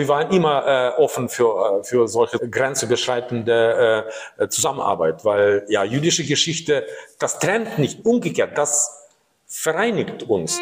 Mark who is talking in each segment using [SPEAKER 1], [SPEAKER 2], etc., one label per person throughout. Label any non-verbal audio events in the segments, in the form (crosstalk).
[SPEAKER 1] Wir waren immer äh, offen für, äh, für solche grenzüberschreitende äh, Zusammenarbeit, weil ja jüdische Geschichte, das trennt nicht, umgekehrt, das vereinigt uns.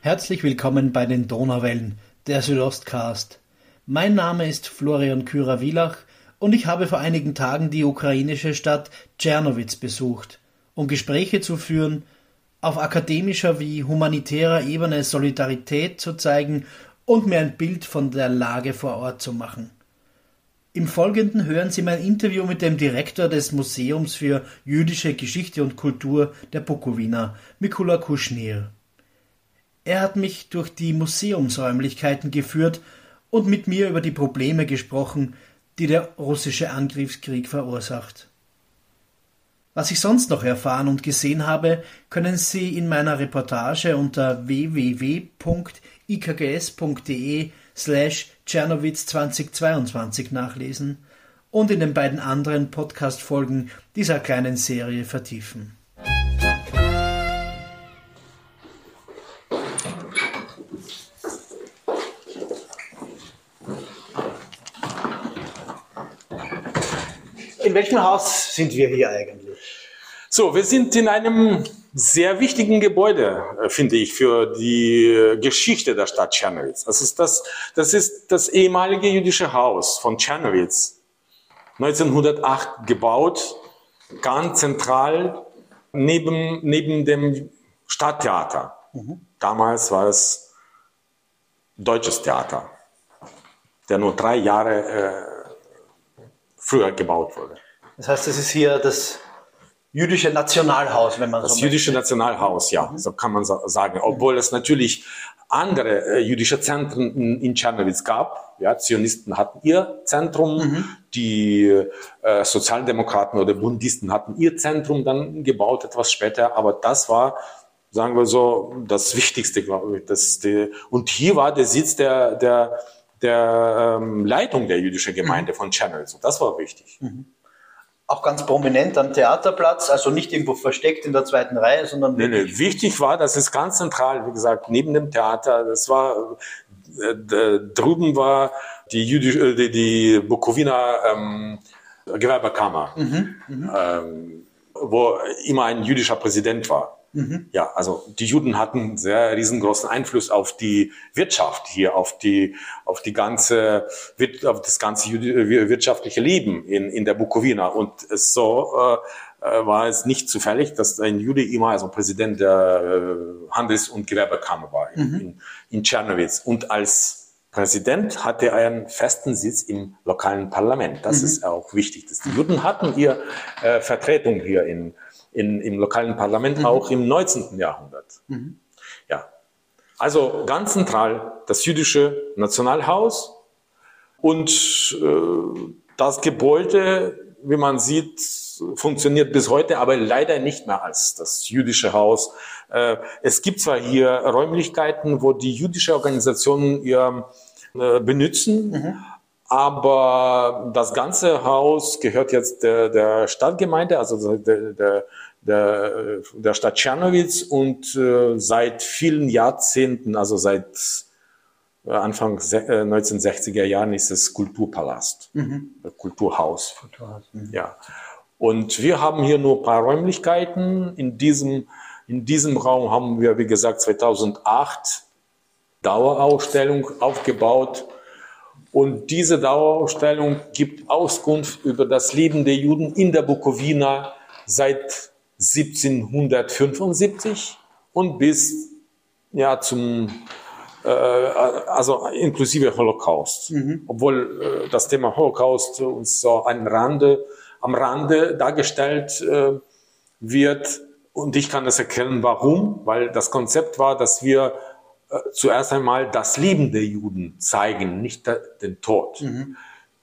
[SPEAKER 2] Herzlich willkommen bei den Donauwellen, der Südostcast. Mein Name ist Florian Kürer-Wielach und ich habe vor einigen Tagen die ukrainische Stadt Tschernowitz besucht, um Gespräche zu führen, auf akademischer wie humanitärer Ebene Solidarität zu zeigen und mir ein Bild von der Lage vor Ort zu machen. Im Folgenden hören Sie mein Interview mit dem Direktor des Museums für jüdische Geschichte und Kultur der Bukowina, Mikula Kuschnir. Er hat mich durch die Museumsräumlichkeiten geführt und mit mir über die Probleme gesprochen, die der russische Angriffskrieg verursacht. Was ich sonst noch erfahren und gesehen habe, können Sie in meiner Reportage unter www.ikgs.de slash Czernowitz 2022 nachlesen und in den beiden anderen Podcast-Folgen dieser kleinen Serie vertiefen. In welchem Haus sind wir hier eigentlich?
[SPEAKER 1] So, wir sind in einem sehr wichtigen Gebäude, äh, finde ich, für die Geschichte der Stadt Czernowitz. Das ist das, das ist das ehemalige jüdische Haus von Czernowitz. 1908 gebaut, ganz zentral neben, neben dem Stadttheater. Mhm. Damals war es deutsches Theater, der nur drei Jahre äh, früher gebaut wurde.
[SPEAKER 2] Das heißt, das ist hier das jüdische Nationalhaus, wenn man
[SPEAKER 1] das
[SPEAKER 2] so
[SPEAKER 1] Das jüdische Nationalhaus, ja, mhm. so kann man sagen. Obwohl es natürlich andere äh, jüdische Zentren in, in Tschernowitz gab. Ja, Zionisten hatten ihr Zentrum, mhm. die äh, Sozialdemokraten oder Bundisten hatten ihr Zentrum dann gebaut, etwas später. Aber das war, sagen wir so, das Wichtigste, glaube ich. Das, die, und hier war der Sitz der, der der ähm, Leitung der jüdischen Gemeinde mhm. von Channels. Und das war wichtig. Mhm.
[SPEAKER 2] Auch ganz prominent am Theaterplatz, also nicht irgendwo versteckt in der zweiten Reihe, sondern.
[SPEAKER 1] Nee, nee. Wichtig war, dass es ganz zentral, wie gesagt, neben dem Theater, das war, äh, drüben war die jüdische, äh, die, die Bukowina ähm, Gewerbekammer, mhm, mhm. ähm, wo immer ein jüdischer Präsident war. Mhm. Ja, also die Juden hatten sehr riesengroßen Einfluss auf die Wirtschaft hier, auf die, auf die ganze, auf das ganze wirtschaftliche Leben in, in der Bukowina. Und so äh, äh, war es nicht zufällig, dass ein Jude immer also Präsident der äh, Handels- und Gewerbekammer war in, mhm. in, in Tschernowitz. Und als Präsident hatte er einen festen Sitz im lokalen Parlament. Das mhm. ist auch wichtig. Dass die Juden hatten hier äh, Vertretung hier in, in, im lokalen Parlament mhm. auch im 19. Jahrhundert. Mhm. Ja. Also ganz zentral das jüdische Nationalhaus und äh, das Gebäude, wie man sieht, funktioniert bis heute, aber leider nicht mehr als das jüdische Haus. Äh, es gibt zwar hier Räumlichkeiten, wo die jüdische Organisationen ihr äh, benutzen, mhm. Aber das ganze Haus gehört jetzt der, der Stadtgemeinde, also der, der, der, der Stadt Tschernowitz und äh, seit vielen Jahrzehnten, also seit äh, Anfang äh, 1960er Jahren ist es Kulturpalast, mhm. Kulturhaus. Kulturhaus mhm. Ja. Und wir haben hier nur ein paar Räumlichkeiten. In diesem, in diesem Raum haben wir, wie gesagt, 2008 Dauerausstellung aufgebaut und diese Dauerausstellung gibt Auskunft über das Leben der Juden in der Bukowina seit 1775 und bis ja zum äh, also inklusive Holocaust. Mhm. Obwohl äh, das Thema Holocaust uns so am Rande, am Rande dargestellt äh, wird. Und ich kann das erkennen, warum, weil das Konzept war, dass wir äh, zuerst einmal das Leben der Juden zeigen, nicht den Tod. Mhm.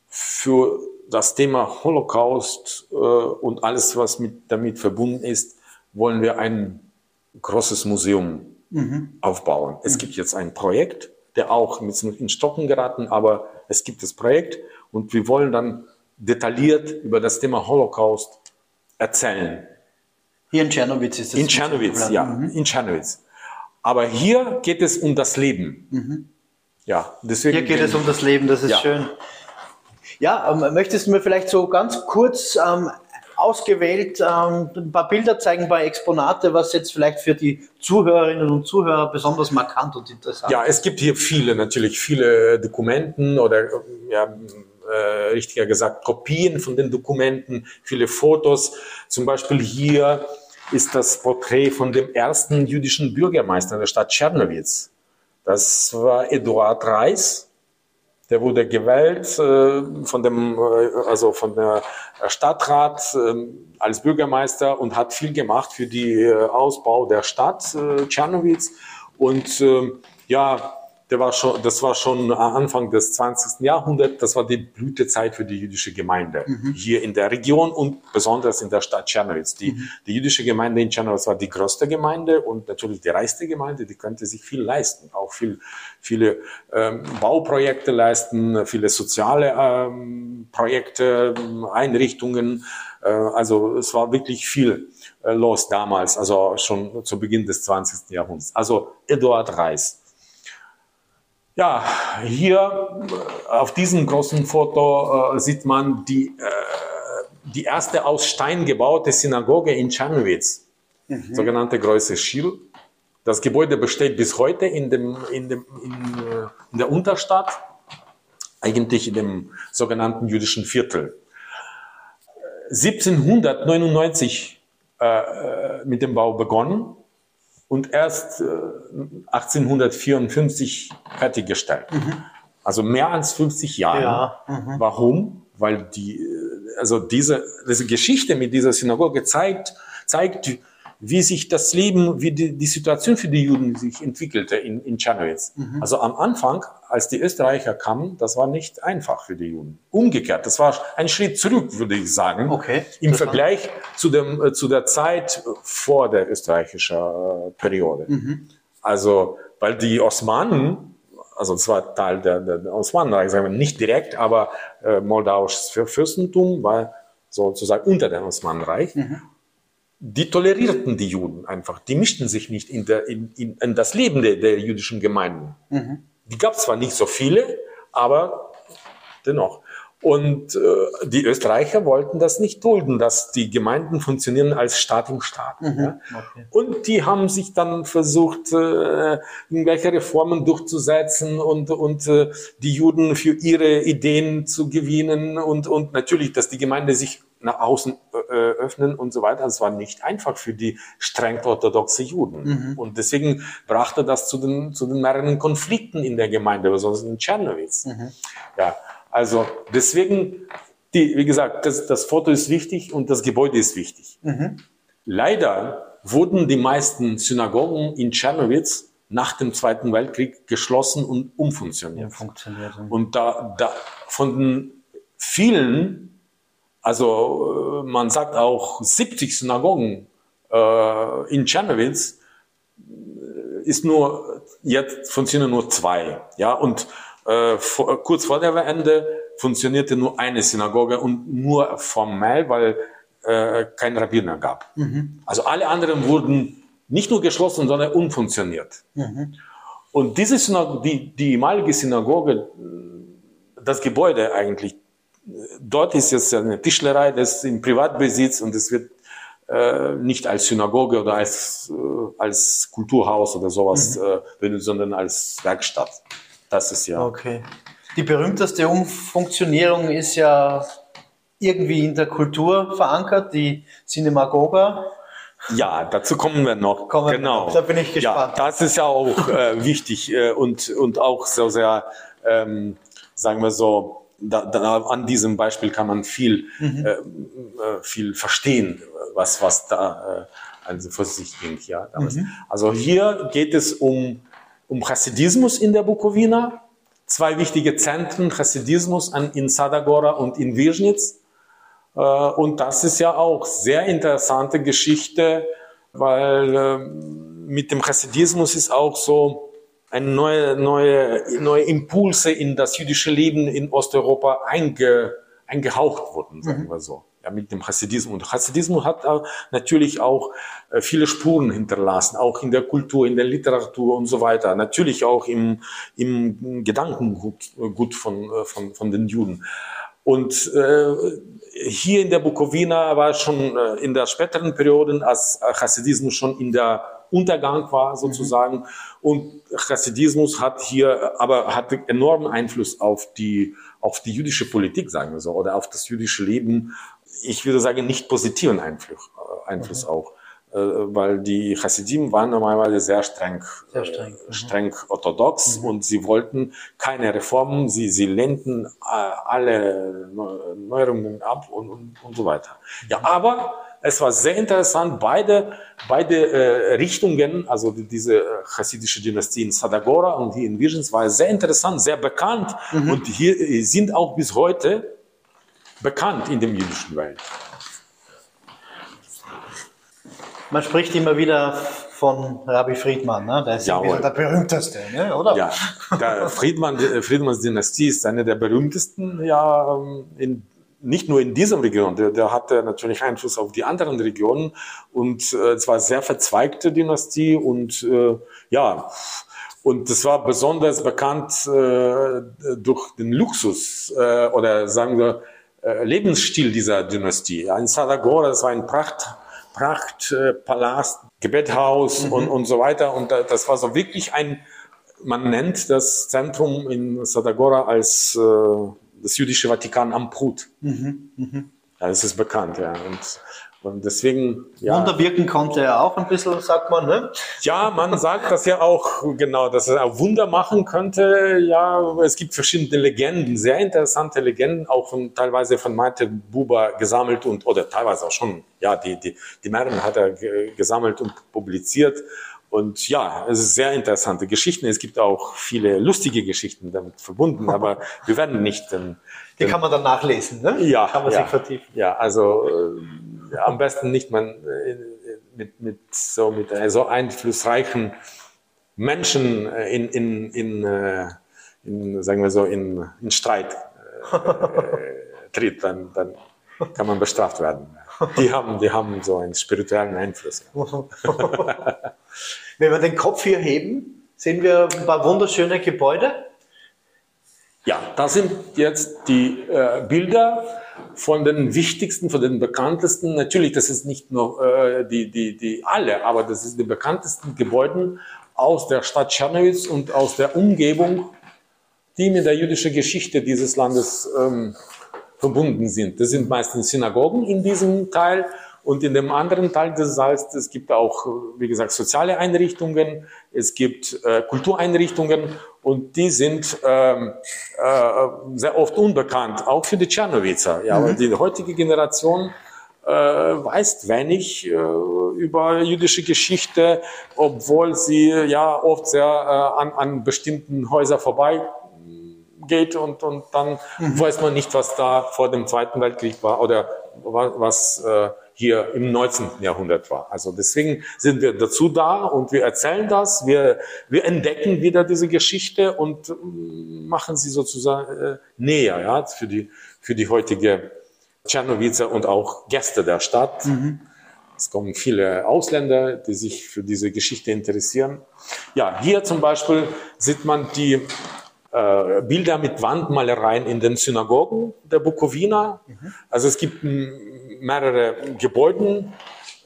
[SPEAKER 1] Für das Thema Holocaust äh, und alles, was mit, damit verbunden ist, wollen wir ein großes Museum mhm. aufbauen. Es mhm. gibt jetzt ein Projekt, der auch mit in Stocken geraten, aber es gibt das Projekt und wir wollen dann detailliert über das Thema Holocaust erzählen.
[SPEAKER 2] Hier in Tschernowitz ist
[SPEAKER 1] das. In Tschernowitz, ja, mhm. in Tschernowitz. Aber hier geht es um das Leben. Mhm.
[SPEAKER 2] Ja, deswegen. Hier geht es um das Leben, das ist ja. schön. Ja, ähm, möchtest du mir vielleicht so ganz kurz ähm, ausgewählt ähm, ein paar Bilder zeigen, ein paar Exponate, was jetzt vielleicht für die Zuhörerinnen und Zuhörer besonders markant und interessant
[SPEAKER 1] ist? Ja, es gibt hier viele, natürlich viele Dokumenten oder ja, äh, richtiger gesagt Kopien von den Dokumenten, viele Fotos. Zum Beispiel hier ist das Porträt von dem ersten jüdischen Bürgermeister der Stadt Tschernowitz. Das war Eduard Reis. Der wurde gewählt äh, von dem, äh, also von der Stadtrat äh, als Bürgermeister und hat viel gemacht für die äh, Ausbau der Stadt äh, Tschernowitz. Und äh, ja, der war schon, das war schon Anfang des 20. Jahrhunderts, das war die Blütezeit für die jüdische Gemeinde mhm. hier in der Region und besonders in der Stadt Tschernowitz. Die, mhm. die jüdische Gemeinde in Tschernowitz war die größte Gemeinde und natürlich die reichste Gemeinde, die könnte sich viel leisten, auch viel, viele ähm, Bauprojekte leisten, viele soziale ähm, Projekte, Einrichtungen. Äh, also es war wirklich viel äh, los damals, also schon zu Beginn des 20. Jahrhunderts. Also Eduard Reis ja, hier äh, auf diesem großen Foto äh, sieht man die, äh, die erste aus Stein gebaute Synagoge in Czernowitz, mhm. sogenannte Größe Schil. Das Gebäude besteht bis heute in, dem, in, dem, in, äh, in der Unterstadt, eigentlich in dem sogenannten jüdischen Viertel. 1799 äh, äh, mit dem Bau begonnen und erst äh, 1854 fertiggestellt. Mhm. Also mehr als 50 Jahre. Ja. Mhm. Warum? Weil die, äh, also diese, diese Geschichte mit dieser Synagoge zeigt, zeigt, wie sich das Leben, wie die, die Situation für die Juden sich entwickelte in, in Czernowitz. Mhm. Also am Anfang, als die Österreicher kamen, das war nicht einfach für die Juden. Umgekehrt, das war ein Schritt zurück, würde ich sagen, okay. im Vergleich zu, dem, äh, zu der Zeit vor der österreichischen äh, Periode. Mhm. Also, weil die Osmanen, also es war Teil der, der, der Osmanenreich, sagen wir nicht direkt, aber äh, moldauisches Fürstentum war sozusagen unter dem Osmanenreich. Mhm die tolerierten die Juden einfach. Die mischten sich nicht in, der, in, in, in das Leben der, der jüdischen Gemeinden. Mhm. Die gab zwar nicht so viele, aber dennoch. Und äh, die Österreicher wollten das nicht dulden, dass die Gemeinden funktionieren als Staat im Staat. Mhm. Ja? Okay. Und die haben sich dann versucht, äh, irgendwelche Reformen durchzusetzen und, und äh, die Juden für ihre Ideen zu gewinnen und, und natürlich, dass die Gemeinde sich nach außen äh, öffnen und so weiter. Es war nicht einfach für die streng orthodoxe Juden. Mhm. Und deswegen brachte das zu den, zu den mehreren Konflikten in der Gemeinde, besonders in Tschernowitz. Mhm. Ja, also deswegen, die, wie gesagt, das, das Foto ist wichtig und das Gebäude ist wichtig. Mhm. Leider wurden die meisten Synagogen in Tschernowitz nach dem Zweiten Weltkrieg geschlossen und umfunktioniert. umfunktioniert Und da, da von den vielen also äh, man sagt auch 70 Synagogen äh, in Tschernowitz äh, ist nur, jetzt funktionieren nur zwei. Ja, und äh, vor, kurz vor der Wende funktionierte nur eine Synagoge und nur formell, weil äh, kein Rabbiner gab. Mhm. Also alle anderen wurden nicht nur geschlossen, sondern umfunktioniert. Mhm. Und diese Synagoge, die, die ehemalige Synagoge, das Gebäude eigentlich, dort ist jetzt eine Tischlerei, das ist im Privatbesitz und es wird äh, nicht als Synagoge oder als, äh, als Kulturhaus oder sowas mhm. äh, benutzt, sondern als Werkstatt. Das ist ja.
[SPEAKER 2] Okay. Die berühmteste Umfunktionierung ist ja irgendwie in der Kultur verankert, die Cinemagoga.
[SPEAKER 1] Ja, dazu kommen wir noch.
[SPEAKER 2] Kommen genau. Da bin ich gespannt.
[SPEAKER 1] Ja, das ist ja auch äh, wichtig äh, und, und auch so sehr, ähm, sagen wir so, da, da, an diesem Beispiel kann man viel, mhm. äh, äh, viel verstehen, was, was da äh, also vor sich ging. Ja, Mhm. Also hier geht es um, um Hasidismus in der Bukowina, zwei wichtige Zentren Hasidismus in Sadagora und in Wisnitz. Äh, und das ist ja auch sehr interessante Geschichte, weil äh, mit dem Hasidismus ist auch so, eine neue, neue, neue Impulse in das jüdische Leben in Osteuropa einge, eingehaucht wurden, sagen mhm. wir so. Ja, mit dem Hasidismus. Und Hasidismus hat natürlich auch äh, viele Spuren hinterlassen, auch in der Kultur, in der Literatur und so weiter. Natürlich auch im, im Gedankengut gut von, äh, von, von den Juden. Und äh, hier in der Bukowina war schon äh, in der späteren Perioden, als Hasidismus schon in der Untergang war sozusagen. Mhm. Und Hasidismus hat hier aber hat enormen Einfluss auf die auf die jüdische Politik, sagen wir so, oder auf das jüdische Leben. Ich würde sagen, nicht positiven Einfluss, äh, Einfluss mhm. auch. Äh, weil die Hasidim waren normalerweise sehr streng, sehr streng, äh, streng orthodox mhm. und sie wollten keine Reformen, sie, sie lehnten alle Neuerungen ab und, und, und so weiter. Ja, mhm. aber es war sehr interessant, beide, beide äh, Richtungen, also diese chassidische Dynastie in Sadagora und die in Visions war sehr interessant, sehr bekannt mhm. und hier sind auch bis heute bekannt in dem jüdischen Welt.
[SPEAKER 2] Man spricht immer wieder von Rabbi Friedmann, ne? der ist ja der berühmteste, ne? oder?
[SPEAKER 1] Ja, der (laughs) Friedmann, Friedmanns Dynastie ist eine der berühmtesten, ja, ähm, in, nicht nur in dieser Region, der, der hatte natürlich Einfluss auf die anderen Regionen und äh, es war eine sehr verzweigte Dynastie und äh, ja, und das war besonders bekannt äh, durch den Luxus äh, oder sagen wir äh, Lebensstil dieser Dynastie. In Sadagora, das war ein Pracht Prachtpalast, äh, Gebethaus mhm. und, und so weiter. Und das war so wirklich ein, man nennt das Zentrum in Sadagora als äh, das jüdische Vatikan am Prut. Mhm. Mhm. Ja, das ist bekannt, ja. Und und deswegen,
[SPEAKER 2] ja. Wunder wirken konnte er auch ein bisschen, sagt man, ne?
[SPEAKER 1] Ja, man sagt das ja auch, genau, dass er auch Wunder machen könnte. Ja, es gibt verschiedene Legenden, sehr interessante Legenden, auch von, teilweise von Maite Buber gesammelt und, oder teilweise auch schon, ja, die, die, die mehreren hat er gesammelt und publiziert. Und ja, es ist sehr interessante Geschichten. Es gibt auch viele lustige Geschichten damit verbunden, (laughs) aber wir werden nicht.
[SPEAKER 2] Den, die kann man dann nachlesen, ne?
[SPEAKER 1] Ja.
[SPEAKER 2] Kann
[SPEAKER 1] man ja, sich vertiefen. Ja, also, äh, am besten nicht man äh, mit, mit so mit so einflussreichen Menschen äh, in, in, in, äh, in sagen wir so in, in Streit äh, (laughs) tritt, dann, dann kann man bestraft werden. Die haben, die haben so einen spirituellen Einfluss. (laughs)
[SPEAKER 2] Wenn wir den Kopf hier heben, sehen wir ein paar wunderschöne Gebäude.
[SPEAKER 1] Ja, das sind jetzt die äh, Bilder von den wichtigsten, von den bekanntesten, natürlich, das ist nicht nur äh, die, die, die alle, aber das ist die bekanntesten Gebäuden aus der Stadt Tschernowitz und aus der Umgebung, die mit der jüdischen Geschichte dieses Landes ähm, verbunden sind. Das sind meistens Synagogen in diesem Teil und in dem anderen Teil des Saals, es gibt auch, wie gesagt, soziale Einrichtungen, es gibt äh, Kultureinrichtungen und die sind ähm, äh, sehr oft unbekannt, auch für die Tschernowitzer. Ja, mhm. die heutige Generation äh, weiß wenig äh, über jüdische Geschichte, obwohl sie ja oft sehr äh, an, an bestimmten Häusern vorbei geht und, und dann mhm. weiß man nicht, was da vor dem Zweiten Weltkrieg war oder was, was äh, hier im 19. Jahrhundert war. Also deswegen sind wir dazu da und wir erzählen das, wir, wir entdecken wieder diese Geschichte und mm, machen sie sozusagen äh, näher ja, für, die, für die heutige Tschernowitzer und auch Gäste der Stadt. Mhm. Es kommen viele Ausländer, die sich für diese Geschichte interessieren. Ja, hier zum Beispiel sieht man die äh, Bilder mit Wandmalereien in den Synagogen der Bukowina. Mhm. Also es gibt mehrere Gebäude,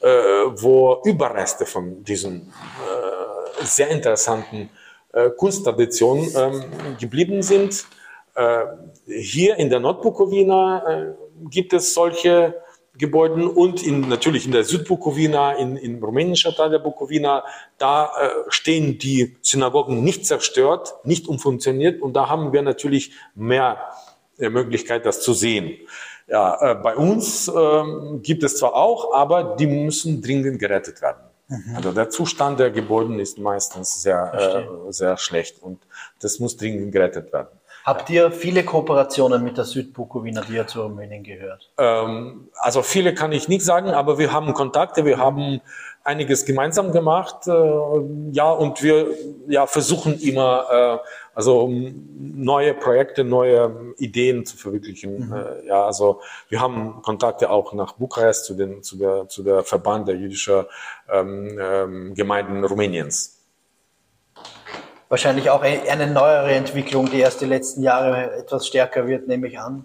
[SPEAKER 1] äh, wo Überreste von diesen äh, sehr interessanten äh, Kunsttraditionen ähm, geblieben sind. Äh, hier in der Nordbukowina äh, gibt es solche Gebäude und in, natürlich in der Südbukowina, in, in rumänischer Teil der Bukowina, da äh, stehen die Synagogen nicht zerstört, nicht umfunktioniert und da haben wir natürlich mehr äh, Möglichkeit, das zu sehen. Ja, äh, bei uns äh, gibt es zwar auch, aber die müssen dringend gerettet werden. Mhm. Also der Zustand der Gebäude ist meistens sehr, äh, sehr schlecht und das muss dringend gerettet werden.
[SPEAKER 2] Habt ihr viele Kooperationen mit der Südbukowina, die ja zu Rumänien gehört?
[SPEAKER 1] Ähm, also viele kann ich nicht sagen, aber wir haben Kontakte, wir haben einiges gemeinsam gemacht, äh, ja, und wir ja, versuchen immer, äh, also neue Projekte, neue Ideen zu verwirklichen. Mhm. Äh, ja, also wir haben Kontakte auch nach Bukarest zu, den, zu, der, zu der Verband der jüdischen ähm, ähm, Gemeinden Rumäniens.
[SPEAKER 2] Wahrscheinlich auch eine neuere Entwicklung, die erst die letzten Jahre etwas stärker wird, nehme ich an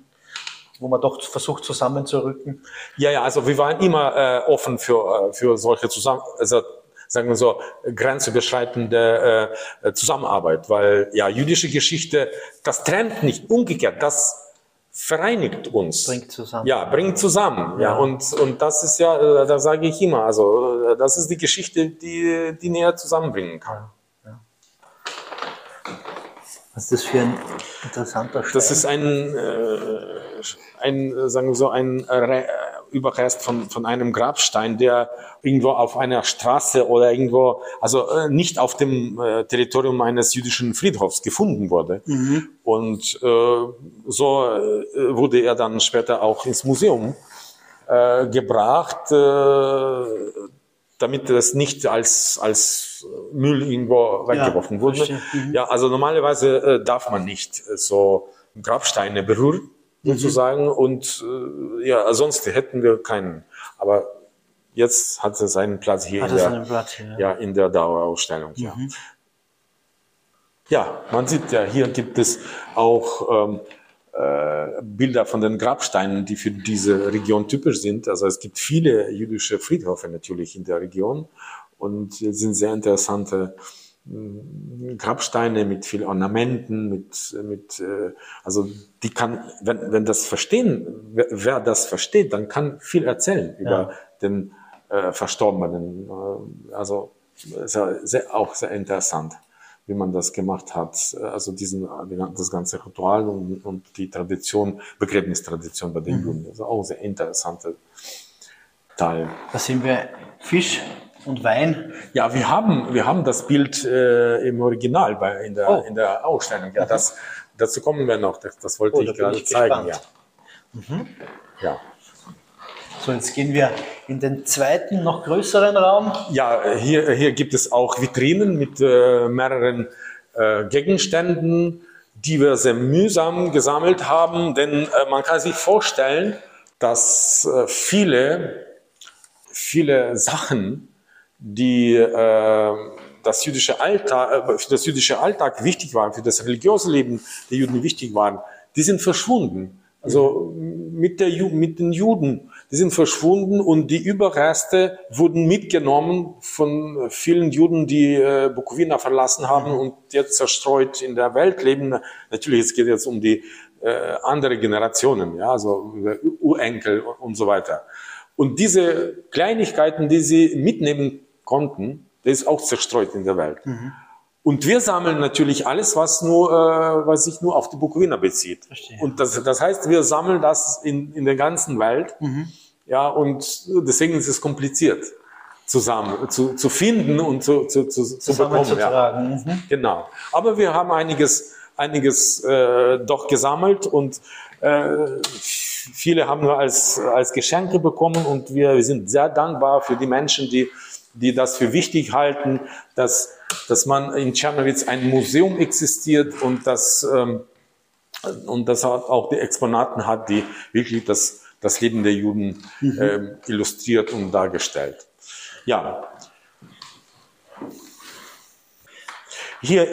[SPEAKER 2] wo man doch versucht zusammenzurücken?
[SPEAKER 1] Ja, ja, also wir waren immer äh, offen für, äh, für solche zusammen, also sagen wir so, grenzüberschreitende äh, Zusammenarbeit, weil ja, jüdische Geschichte, das trennt nicht, umgekehrt, das vereinigt uns.
[SPEAKER 2] Bringt zusammen.
[SPEAKER 1] Ja, bringt zusammen. Ja, ja und, und das ist ja, äh, da sage ich immer, also äh, das ist die Geschichte, die, die näher zusammenbringen kann.
[SPEAKER 2] Was ist das für ein interessanter
[SPEAKER 1] Stein? Das ist ein, äh, ein sagen wir so, ein äh, Überrest von, von einem Grabstein, der irgendwo auf einer Straße oder irgendwo, also äh, nicht auf dem äh, Territorium eines jüdischen Friedhofs gefunden wurde. Mhm. Und äh, so äh, wurde er dann später auch ins Museum äh, gebracht, äh, damit es nicht als, als Müll irgendwo weggeworfen ja, wurde. Mhm. Ja, also normalerweise äh, darf man nicht äh, so Grabsteine berühren Mhm. sozusagen. Und äh, ja, sonst hätten wir keinen. Aber jetzt hat es seinen Platz hier, in der, Platz hier ja. ja. in der Dauerausstellung. Mhm. Ja. ja, man sieht ja, hier gibt es auch ähm, äh, Bilder von den Grabsteinen, die für diese Region typisch sind. Also es gibt viele jüdische Friedhöfe natürlich in der Region und sind sehr interessante Grabsteine mit viel Ornamenten, mit, mit äh, also die kann, wenn, wenn das verstehen, wer, wer das versteht, dann kann viel erzählen über ja. den äh, Verstorbenen. Äh, also sehr, sehr, auch sehr interessant, wie man das gemacht hat. Also diesen, das ganze Ritual und, und die Tradition, Begräbnistradition bei den mhm. Juden. Also auch sehr interessante Teil.
[SPEAKER 2] Da sind wir Fisch und Wein?
[SPEAKER 1] Ja, wir haben, wir haben das Bild äh, im Original bei, in, der, oh. in der Ausstellung. Ja, das, dazu kommen wir noch. Das, das wollte oh, ich gerade zeigen. Ja. Mhm.
[SPEAKER 2] ja. So, jetzt gehen wir in den zweiten, noch größeren Raum.
[SPEAKER 1] Ja, hier, hier gibt es auch Vitrinen mit äh, mehreren äh, Gegenständen, die wir sehr mühsam gesammelt haben, denn äh, man kann sich vorstellen, dass äh, viele, viele Sachen, die äh, das jüdische Alltag, äh, für das jüdische Alltag wichtig waren, für das religiöse Leben der Juden wichtig waren, die sind verschwunden. Also mit, der, mit den Juden, die sind verschwunden und die Überreste wurden mitgenommen von vielen Juden, die äh, Bukowina verlassen haben und jetzt zerstreut in der Welt leben. Natürlich, es geht jetzt um die äh, andere Generationen, ja, also Urenkel und so weiter. Und diese Kleinigkeiten, die sie mitnehmen konnten, der ist auch zerstreut in der Welt. Mhm. Und wir sammeln natürlich alles, was nur, äh, was sich nur auf die Bukowina bezieht. Verstehe. Und das, das heißt, wir sammeln das in, in der ganzen Welt. Mhm. Ja, und deswegen ist es kompliziert zusammen zu, zu finden und zu, zu, zu, zu bekommen. Zu ja. Mhm. Genau. Aber wir haben einiges, einiges äh, doch gesammelt und äh, viele haben wir als, als Geschenke bekommen und wir, wir sind sehr dankbar für die Menschen, die die das für wichtig halten, dass, dass man in Tschernowitz ein Museum existiert und dass, ähm, und das auch die Exponaten hat, die wirklich das, das Leben der Juden mhm. ähm, illustriert und dargestellt. Ja. Hier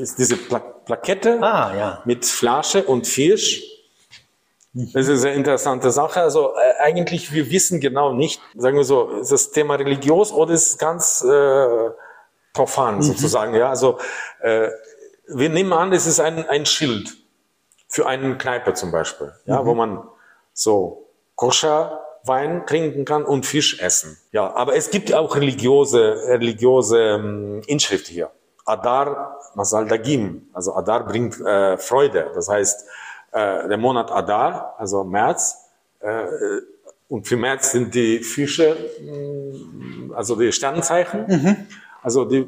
[SPEAKER 1] ist diese Pla Plakette ah, ja. mit Flasche und Fisch. Das ist eine sehr interessante Sache. Also äh, eigentlich, wir wissen genau nicht, sagen wir so, ist das Thema religiös oder ist es ganz äh, profan mhm. sozusagen. Ja, also äh, wir nehmen an, es ist ein, ein Schild für einen Kneipe zum Beispiel, ja, mhm. wo man so koscher Wein trinken kann und Fisch essen. Ja, aber es gibt auch religiöse, religiöse ähm, Inschrift hier. Adar Masal Dagim, also Adar bringt äh, Freude. Das heißt, äh, der Monat Adar, also März. Äh, und für März sind die Fische, mh, also die Sternzeichen. Mhm. Also, die,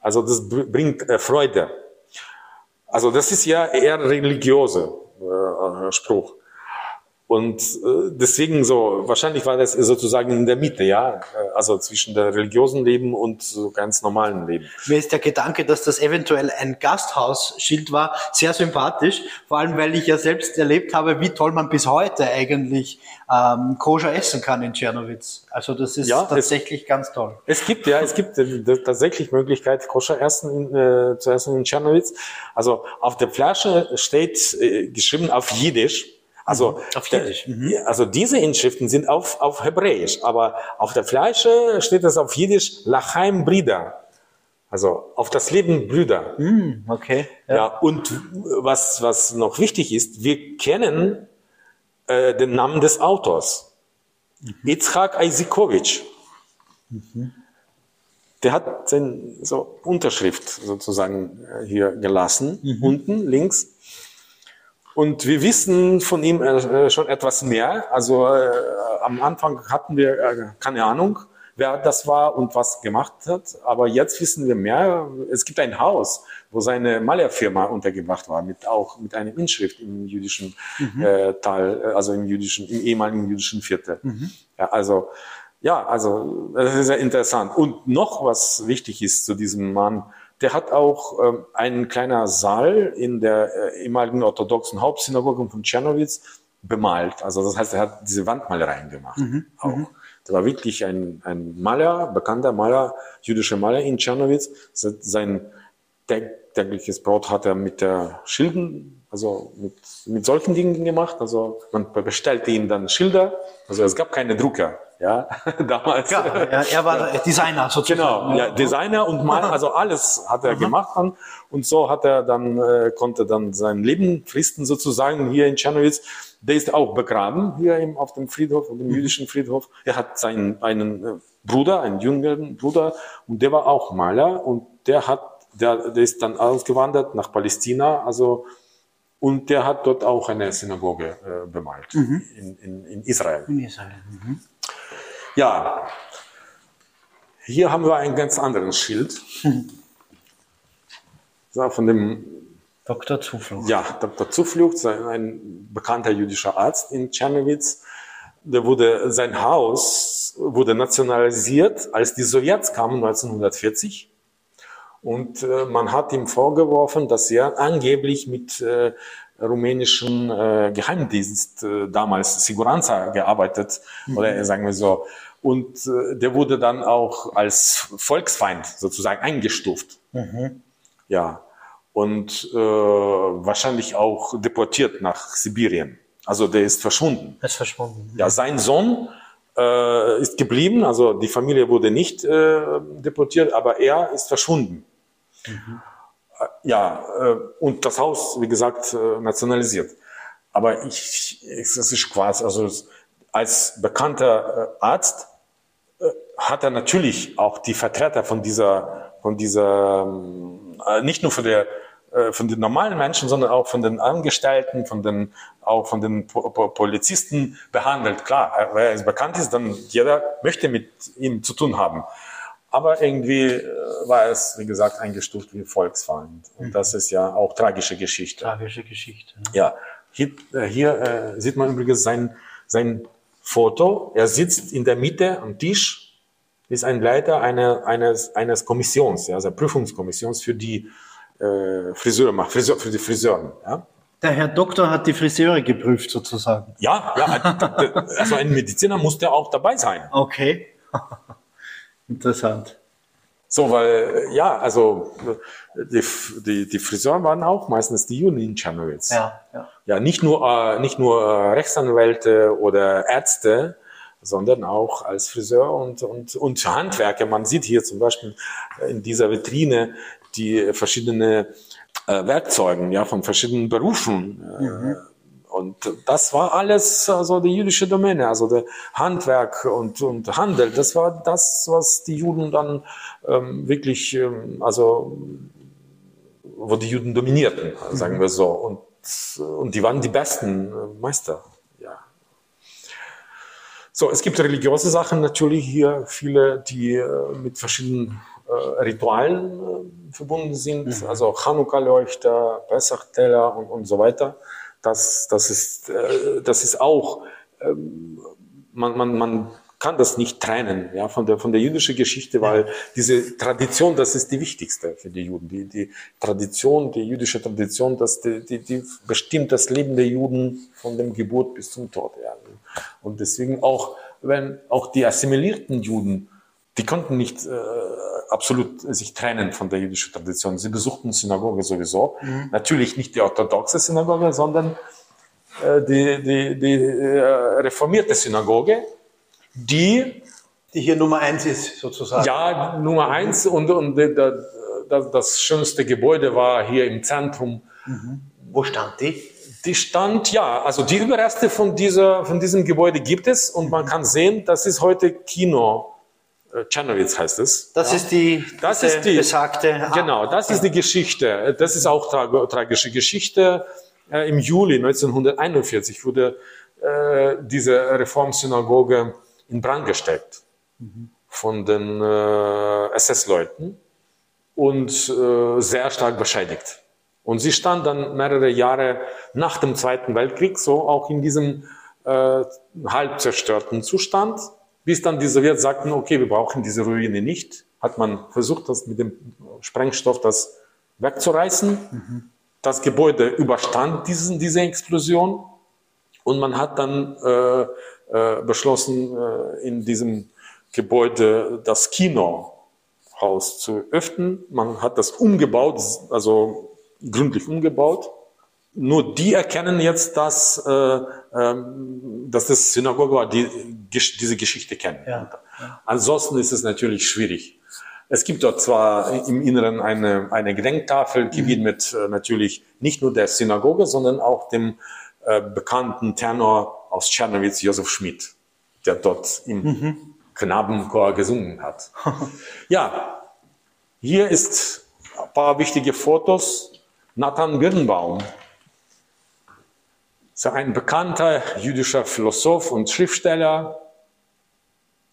[SPEAKER 1] also das bringt äh, Freude. Also das ist ja eher religiöse äh, Spruch. Und äh, deswegen so, wahrscheinlich war das sozusagen in der Mitte, ja, also zwischen der religiösen Leben und so ganz normalen Leben.
[SPEAKER 2] Mir ist der Gedanke, dass das eventuell ein Gasthausschild war, sehr sympathisch, vor allem weil ich ja selbst erlebt habe, wie toll man bis heute eigentlich ähm, koscher essen kann in Tschernowitz. Also das ist ja, tatsächlich es, ganz toll.
[SPEAKER 1] Es gibt ja, es gibt äh, tatsächlich Möglichkeit, koscher essen, äh, zu essen in Tschernowitz. Also auf der Flasche steht äh, geschrieben auf Jiddisch, also, auf Jiddisch. Mhm. also diese Inschriften sind auf, auf Hebräisch, aber auf der Fleische steht es auf Jiddisch Lachaim Brida. Also auf das Leben Brüder.
[SPEAKER 2] Mhm, okay.
[SPEAKER 1] Ja. ja. und was, was noch wichtig ist, wir kennen äh, den Namen des Autors. Mhm. Yitzhak Isikovic. Mhm. Der hat seine so Unterschrift sozusagen äh, hier gelassen, mhm. unten links. Und wir wissen von ihm äh, schon etwas mehr. Also äh, am Anfang hatten wir äh, keine Ahnung, wer das war und was gemacht hat. Aber jetzt wissen wir mehr. Es gibt ein Haus, wo seine Malerfirma untergebracht war, mit auch mit einer Inschrift im jüdischen mhm. äh, Teil, äh, also im jüdischen, im ehemaligen jüdischen Viertel. Mhm. Ja, also ja, also das ist sehr interessant. Und noch was wichtig ist zu diesem Mann der hat auch ähm, einen kleinen Saal in der äh, ehemaligen orthodoxen Hauptsynagoge von Tschernowitz bemalt. Also das heißt, er hat diese Wandmalereien gemacht. Mhm. Auch. Mhm. Der war wirklich ein, ein Maler, bekannter Maler, jüdischer Maler in Tschernowitz. Sein tägliches Brot hat er mit der Schilden, also mit, mit solchen Dingen gemacht. Also man bestellte ihm dann Schilder. Also es gab keine Drucker ja, (laughs) damals.
[SPEAKER 2] Ja, er, er war Designer
[SPEAKER 1] sozusagen. Genau, ja, Designer und Mal, also alles hat er mhm. gemacht dann. Und so hat er dann, äh, konnte dann sein Leben fristen sozusagen hier in Czernowitz. Der ist auch begraben hier im, auf dem Friedhof, auf dem mhm. jüdischen Friedhof. Er hat seinen, einen äh, Bruder, einen jüngeren Bruder, und der war auch Maler und der hat, der, der ist dann ausgewandert nach Palästina, also, und der hat dort auch eine Synagoge äh, bemalt mhm. in, in, in Israel. In Israel. Mhm. Ja, hier haben wir einen ganz anderen Schild. So, von dem
[SPEAKER 2] Dr. Zuflucht.
[SPEAKER 1] Ja, Dr. Zuflucht, ein bekannter jüdischer Arzt in Tschernowitz. Der wurde, sein Haus wurde nationalisiert, als die Sowjets kamen 1940. Und äh, man hat ihm vorgeworfen, dass er angeblich mit äh, rumänischen äh, Geheimdienst, äh, damals Siguranza, gearbeitet, mhm. oder sagen wir so, und äh, der wurde dann auch als Volksfeind sozusagen eingestuft. Mhm. Ja. Und äh, wahrscheinlich auch deportiert nach Sibirien. Also der ist verschwunden.
[SPEAKER 2] Er ist verschwunden.
[SPEAKER 1] Ja, sein Sohn äh, ist geblieben, also die Familie wurde nicht äh, deportiert, aber er ist verschwunden. Mhm. Äh, ja, äh, und das Haus, wie gesagt, äh, nationalisiert. Aber ich, es ist quasi, also als bekannter Arzt hat er natürlich auch die Vertreter von dieser, von dieser, ähm, äh, nicht nur von der, von den normalen Menschen, sondern auch von den Angestellten, von den, auch von den Polizisten behandelt. Klar, wer es bekannt ist, dann jeder möchte mit ihm zu tun haben. Aber irgendwie äh, war es, wie gesagt, eingestuft wie Volksfeind. Und das ist ja auch tragische Geschichte.
[SPEAKER 2] Tragische Geschichte.
[SPEAKER 1] Ja, hier, hier äh, sieht man übrigens sein, sein Foto. Er sitzt in der Mitte am Tisch ist ein Leiter einer, eines, eines Kommissions, ja, also Prüfungskommissions für die äh, Friseure, Friseur, für die Friseuren. Ja.
[SPEAKER 2] Der Herr Doktor hat die Friseure geprüft sozusagen.
[SPEAKER 1] Ja, ja also ein Mediziner musste auch dabei sein.
[SPEAKER 2] Okay, (laughs) interessant.
[SPEAKER 1] So, weil, ja, also die, die, die Friseuren waren auch meistens die in Czernowitz. Ja, ja. ja, nicht nur, äh, nicht nur äh, Rechtsanwälte oder Ärzte, sondern auch als Friseur und, und, und Handwerker. Man sieht hier zum Beispiel in dieser Vitrine die verschiedenen äh, Werkzeugen ja, von verschiedenen Berufen. Äh, mhm. Und das war alles also die jüdische Domäne, also der Handwerk und, und Handel. Das war das, was die Juden dann ähm, wirklich, ähm, also wo die Juden dominierten, sagen mhm. wir so. Und, und die waren die besten Meister. So, es gibt religiöse Sachen natürlich hier, viele, die äh, mit verschiedenen äh, Ritualen äh, verbunden sind, mhm. also Chanukka-Leuchter, Pesach-Teller und, und so weiter. Das, das, ist, äh, das ist auch, ähm, man, man, man kann das nicht trennen ja, von, der, von der jüdischen Geschichte, weil diese Tradition, das ist die wichtigste für die Juden. Die, die Tradition, die jüdische Tradition, das, die, die, die bestimmt das Leben der Juden von dem Geburt bis zum Tod. Ja. Und deswegen auch, wenn auch die assimilierten Juden, die konnten nicht äh, absolut sich trennen von der jüdischen Tradition. Sie besuchten Synagoge sowieso. Mhm. Natürlich nicht die orthodoxe Synagoge, sondern äh, die, die, die äh, reformierte Synagoge, die
[SPEAKER 2] die hier Nummer eins ist, sozusagen.
[SPEAKER 1] Ja, Nummer eins und, und das, das schönste Gebäude war hier im Zentrum.
[SPEAKER 2] Mhm. Wo stand die?
[SPEAKER 1] Die stand, ja, also die Überreste von, dieser, von diesem Gebäude gibt es und man kann sehen, das ist heute Kino. Äh, Czernowitz heißt es.
[SPEAKER 2] Das ja. ist die,
[SPEAKER 1] das ist die
[SPEAKER 2] besagte.
[SPEAKER 1] Genau, das ist die Geschichte. Das ist auch tra tragische Geschichte. Äh, Im Juli 1941 wurde äh, diese Reformsynagoge in Brand gesteckt mhm. von den äh, SS-Leuten und äh, sehr stark beschädigt. Und sie stand dann mehrere Jahre nach dem Zweiten Weltkrieg so auch in diesem äh, halb zerstörten Zustand, bis dann die Sowjets sagten, okay, wir brauchen diese Ruine nicht. Hat man versucht, das mit dem Sprengstoff das wegzureißen. Mhm. Das Gebäude überstand diesen, diese Explosion und man hat dann äh, äh, beschlossen, äh, in diesem Gebäude das Kinohaus zu öffnen. Man hat das umgebaut, also gründlich umgebaut. Nur die erkennen jetzt, dass, äh, ähm, dass das Synagoge war, die diese Geschichte kennen. Ja. Ansonsten ist es natürlich schwierig. Es gibt dort zwar im Inneren eine, eine Gedenktafel, gewidmet mhm. natürlich nicht nur der Synagoge, sondern auch dem äh, bekannten Tenor aus Tschernowitz, Josef Schmidt, der dort im mhm. Knabenchor gesungen hat. (laughs) ja, hier ist ein paar wichtige Fotos Nathan Birnbaum ist ein bekannter jüdischer Philosoph und Schriftsteller.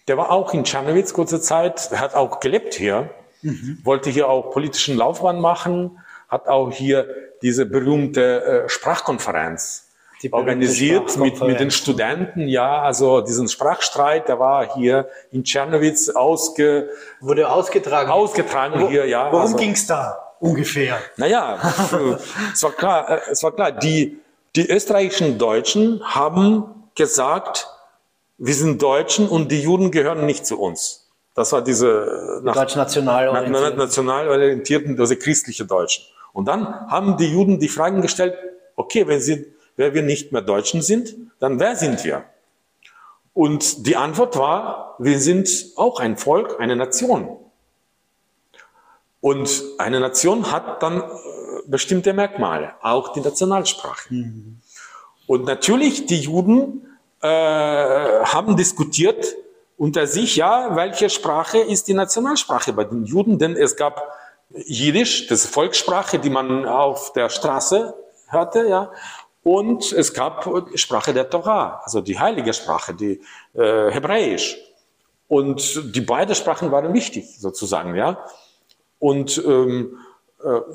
[SPEAKER 1] Der war auch in Czernowitz kurze Zeit, er hat auch gelebt hier, mhm. wollte hier auch politischen Laufbahn machen, hat auch hier diese berühmte äh, Sprachkonferenz die organisiert mit, mit den Studenten, ja, also diesen Sprachstreit, der war hier in Czernowitz ausge,
[SPEAKER 2] wurde ausgetragen.
[SPEAKER 1] Ausgetragen Wo, hier, ja.
[SPEAKER 2] Worum also, ging's da? ungefähr?
[SPEAKER 1] Naja, (laughs) es war klar, äh, es war klar, die, die österreichischen Deutschen haben gesagt, wir sind Deutschen und die Juden gehören nicht zu uns. Das war diese
[SPEAKER 2] nach, deutsch-national
[SPEAKER 1] orientierten. national orientierten, also christliche Deutschen. Und dann haben die Juden die Fragen gestellt, okay, wenn, sie, wenn wir nicht mehr Deutschen sind, dann wer sind wir? Und die Antwort war, wir sind auch ein Volk, eine Nation. Und eine Nation hat dann bestimmte Merkmale, auch die Nationalsprache. Mhm. Und natürlich, die Juden äh, haben diskutiert unter sich, ja, welche Sprache ist die Nationalsprache bei den Juden? Denn es gab Jiddisch, das Volkssprache, die man auf der Straße hörte, ja, und es gab Sprache der Torah, also die heilige Sprache, die äh, Hebräisch. Und die beiden Sprachen waren wichtig, sozusagen, ja. Und ähm, äh,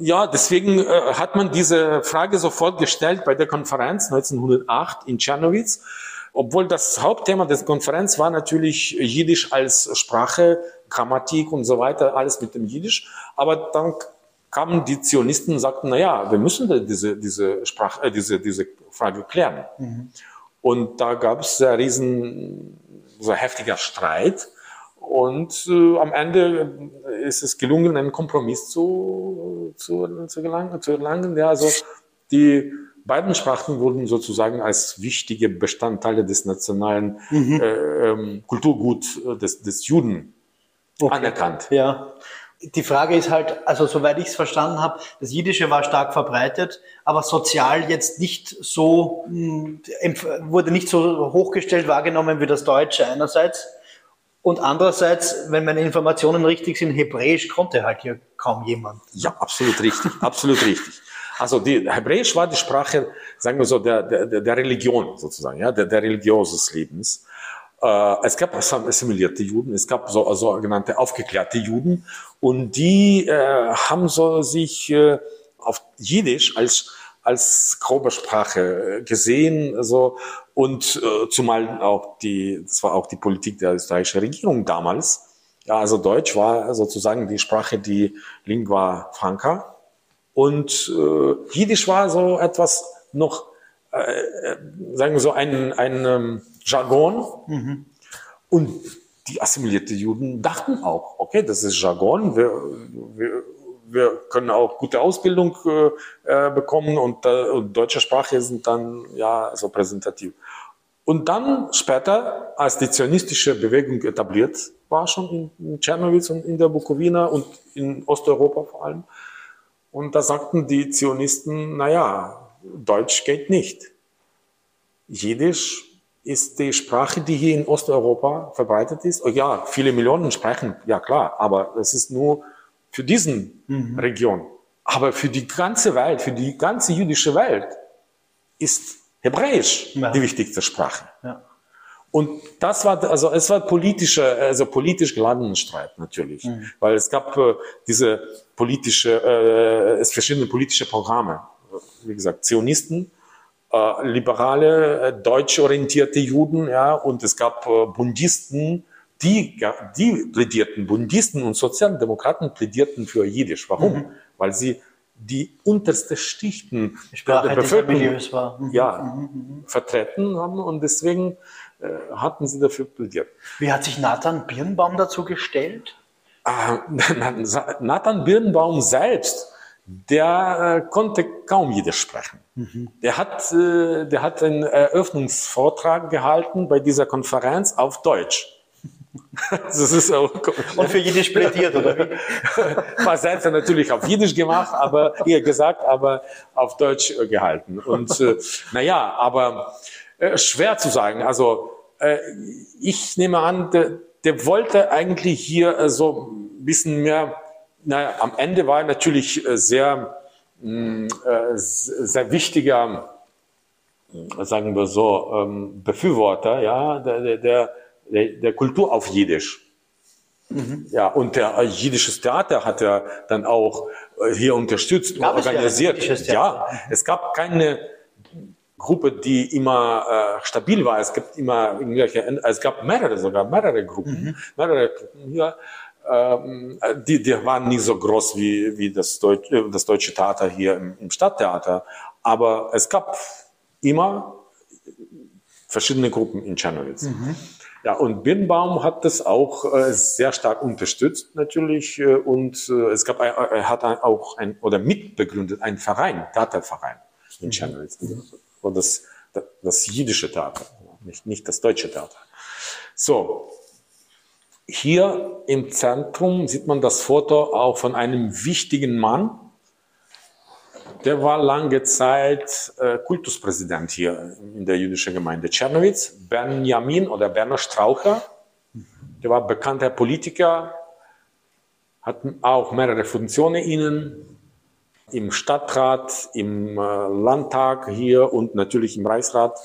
[SPEAKER 1] ja, deswegen äh, hat man diese Frage sofort gestellt bei der Konferenz 1908 in Tschernowitz, obwohl das Hauptthema der Konferenz war natürlich Jiddisch als Sprache, Grammatik und so weiter, alles mit dem Jiddisch. Aber dann kamen die Zionisten und sagten, na ja, wir müssen diese, diese, Sprache, äh, diese, diese Frage klären. Mhm. Und da gab es einen riesen, so heftiger Streit. Und äh, am Ende ist es gelungen, einen Kompromiss zu, zu, zu, gelangen, zu erlangen. Ja, also die beiden Sprachen wurden sozusagen als wichtige Bestandteile des nationalen mhm. äh, ähm, Kulturgut äh, des, des Juden okay. anerkannt.
[SPEAKER 2] Ja. Die Frage ist halt, also soweit ich es verstanden habe, das Jiddische war stark verbreitet, aber sozial jetzt nicht so, hm, wurde nicht so hochgestellt wahrgenommen wie das Deutsche einerseits und andererseits, wenn meine Informationen richtig sind, Hebräisch konnte halt hier kaum jemand.
[SPEAKER 1] Ja, absolut richtig, absolut richtig. Also die Hebräisch war die Sprache, sagen wir so, der, der, der Religion sozusagen, ja, der, der Religion des Lebens. Äh, es gab assimilierte Juden, es gab so, sogenannte aufgeklärte Juden und die äh, haben so sich äh, auf Jiddisch als als grobe Sprache gesehen, also und äh, zumal auch die, das war auch die Politik der österreichischen Regierung damals. Ja, also Deutsch war sozusagen die Sprache, die Lingua Franca und äh, Jiddisch war so etwas noch, äh, sagen wir so ein ein ähm, Jargon. Mhm. Und die assimilierte Juden dachten auch, okay, das ist Jargon, wir, wir, wir können auch gute Ausbildung äh, äh bekommen und, äh, und deutsche Sprache sind dann ja so präsentativ. Und dann später, als die zionistische Bewegung etabliert war, schon in, Tschernowitz und in der Bukowina und in Osteuropa vor allem, und da sagten die Zionisten, naja, Deutsch geht nicht. Jiddisch ist die Sprache, die hier in Osteuropa verbreitet ist. Oh ja, viele Millionen sprechen, ja klar, aber es ist nur für diesen mhm. Region. Aber für die ganze Welt, für die ganze jüdische Welt ist Hebräisch ja. die wichtigste Sprache. Ja. Und das war, also es war politischer, also politisch geladenen Streit natürlich, mhm. weil es gab äh, diese politische, äh, es verschiedene politische Programme. Wie gesagt, Zionisten, äh, liberale, äh, deutschorientierte Juden, ja, und es gab äh, Bundisten, die, die plädierten, Bundisten und Sozialdemokraten plädierten für Jiddisch. Warum? Mhm. Weil sie die unterste Schichten
[SPEAKER 2] der, der Bevölkerung
[SPEAKER 1] mhm. Ja, mhm, mhm. vertreten haben und deswegen äh, hatten sie dafür plädiert.
[SPEAKER 2] Wie hat sich Nathan Birnbaum dazu gestellt?
[SPEAKER 1] Ah, (laughs) Nathan Birnbaum selbst der äh, konnte kaum Jiddisch sprechen. Mhm. Der, hat, äh, der hat einen Eröffnungsvortrag gehalten bei dieser Konferenz auf Deutsch. (laughs)
[SPEAKER 2] das ist auch Und für Jiddisch plädiert, oder wie? (laughs)
[SPEAKER 1] War selbst natürlich auf Jiddisch gemacht, aber eher gesagt, aber auf Deutsch äh, gehalten. Und äh, naja, aber äh, schwer zu sagen. Also äh, ich nehme an, der, der wollte eigentlich hier äh, so ein bisschen mehr naja, am Ende war er natürlich äh, sehr, mm, äh, sehr wichtiger, sagen wir so, ähm, Befürworter, ja, der, der, der, der Kultur auf Jiddisch. Mhm. Ja, und der jiddisches Theater hat er dann auch hier unterstützt, gab organisiert. Es ja, es gab keine Gruppe, die immer äh, stabil war. Es gibt immer irgendwelche, es gab mehrere sogar, mehrere Gruppen, mhm. mehrere Gruppen hier ähm, die, die waren nicht so groß wie, wie das, Deutsch, das deutsche Theater hier im, im Stadttheater. Aber es gab immer verschiedene Gruppen in Czernowitz. Mhm. Ja, und Birnbaum hat das auch äh, sehr stark unterstützt natürlich äh, und äh, es gab, er hat auch ein oder mitbegründet einen Verein, Theaterverein in Czernowitz, mhm. und das, das, das jiddische Theater, nicht, nicht das deutsche Theater. So, hier im Zentrum sieht man das Foto auch von einem wichtigen Mann. Der war lange Zeit äh, Kultuspräsident hier in der jüdischen Gemeinde Czernowitz, Benjamin oder Berner Straucher. Der war bekannter Politiker, hat auch mehrere Funktionen innen, im Stadtrat, im äh, Landtag hier und natürlich im Reichsrat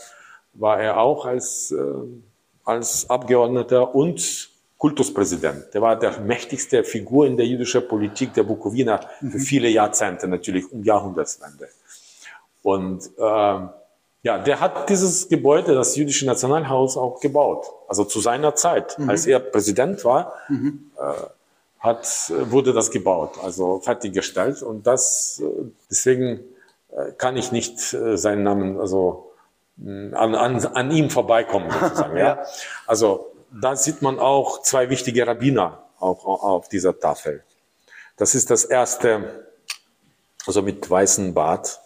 [SPEAKER 1] war er auch als, äh, als Abgeordneter und Kultuspräsident. Der war der mächtigste Figur in der jüdischen Politik der Bukowina für mhm. viele Jahrzehnte, natürlich um Jahrhundertswende. Und äh, ja, der hat dieses Gebäude, das jüdische Nationalhaus, auch gebaut. Also zu seiner Zeit, mhm. als er Präsident war, mhm. äh, hat, wurde das gebaut, also fertiggestellt. Und das, äh, deswegen äh, kann ich nicht äh, seinen Namen, also an, an, an ihm vorbeikommen, sozusagen. (laughs) ja. ja. Also da sieht man auch zwei wichtige Rabbiner auch auf dieser Tafel. Das ist das erste, also mit weißem Bart,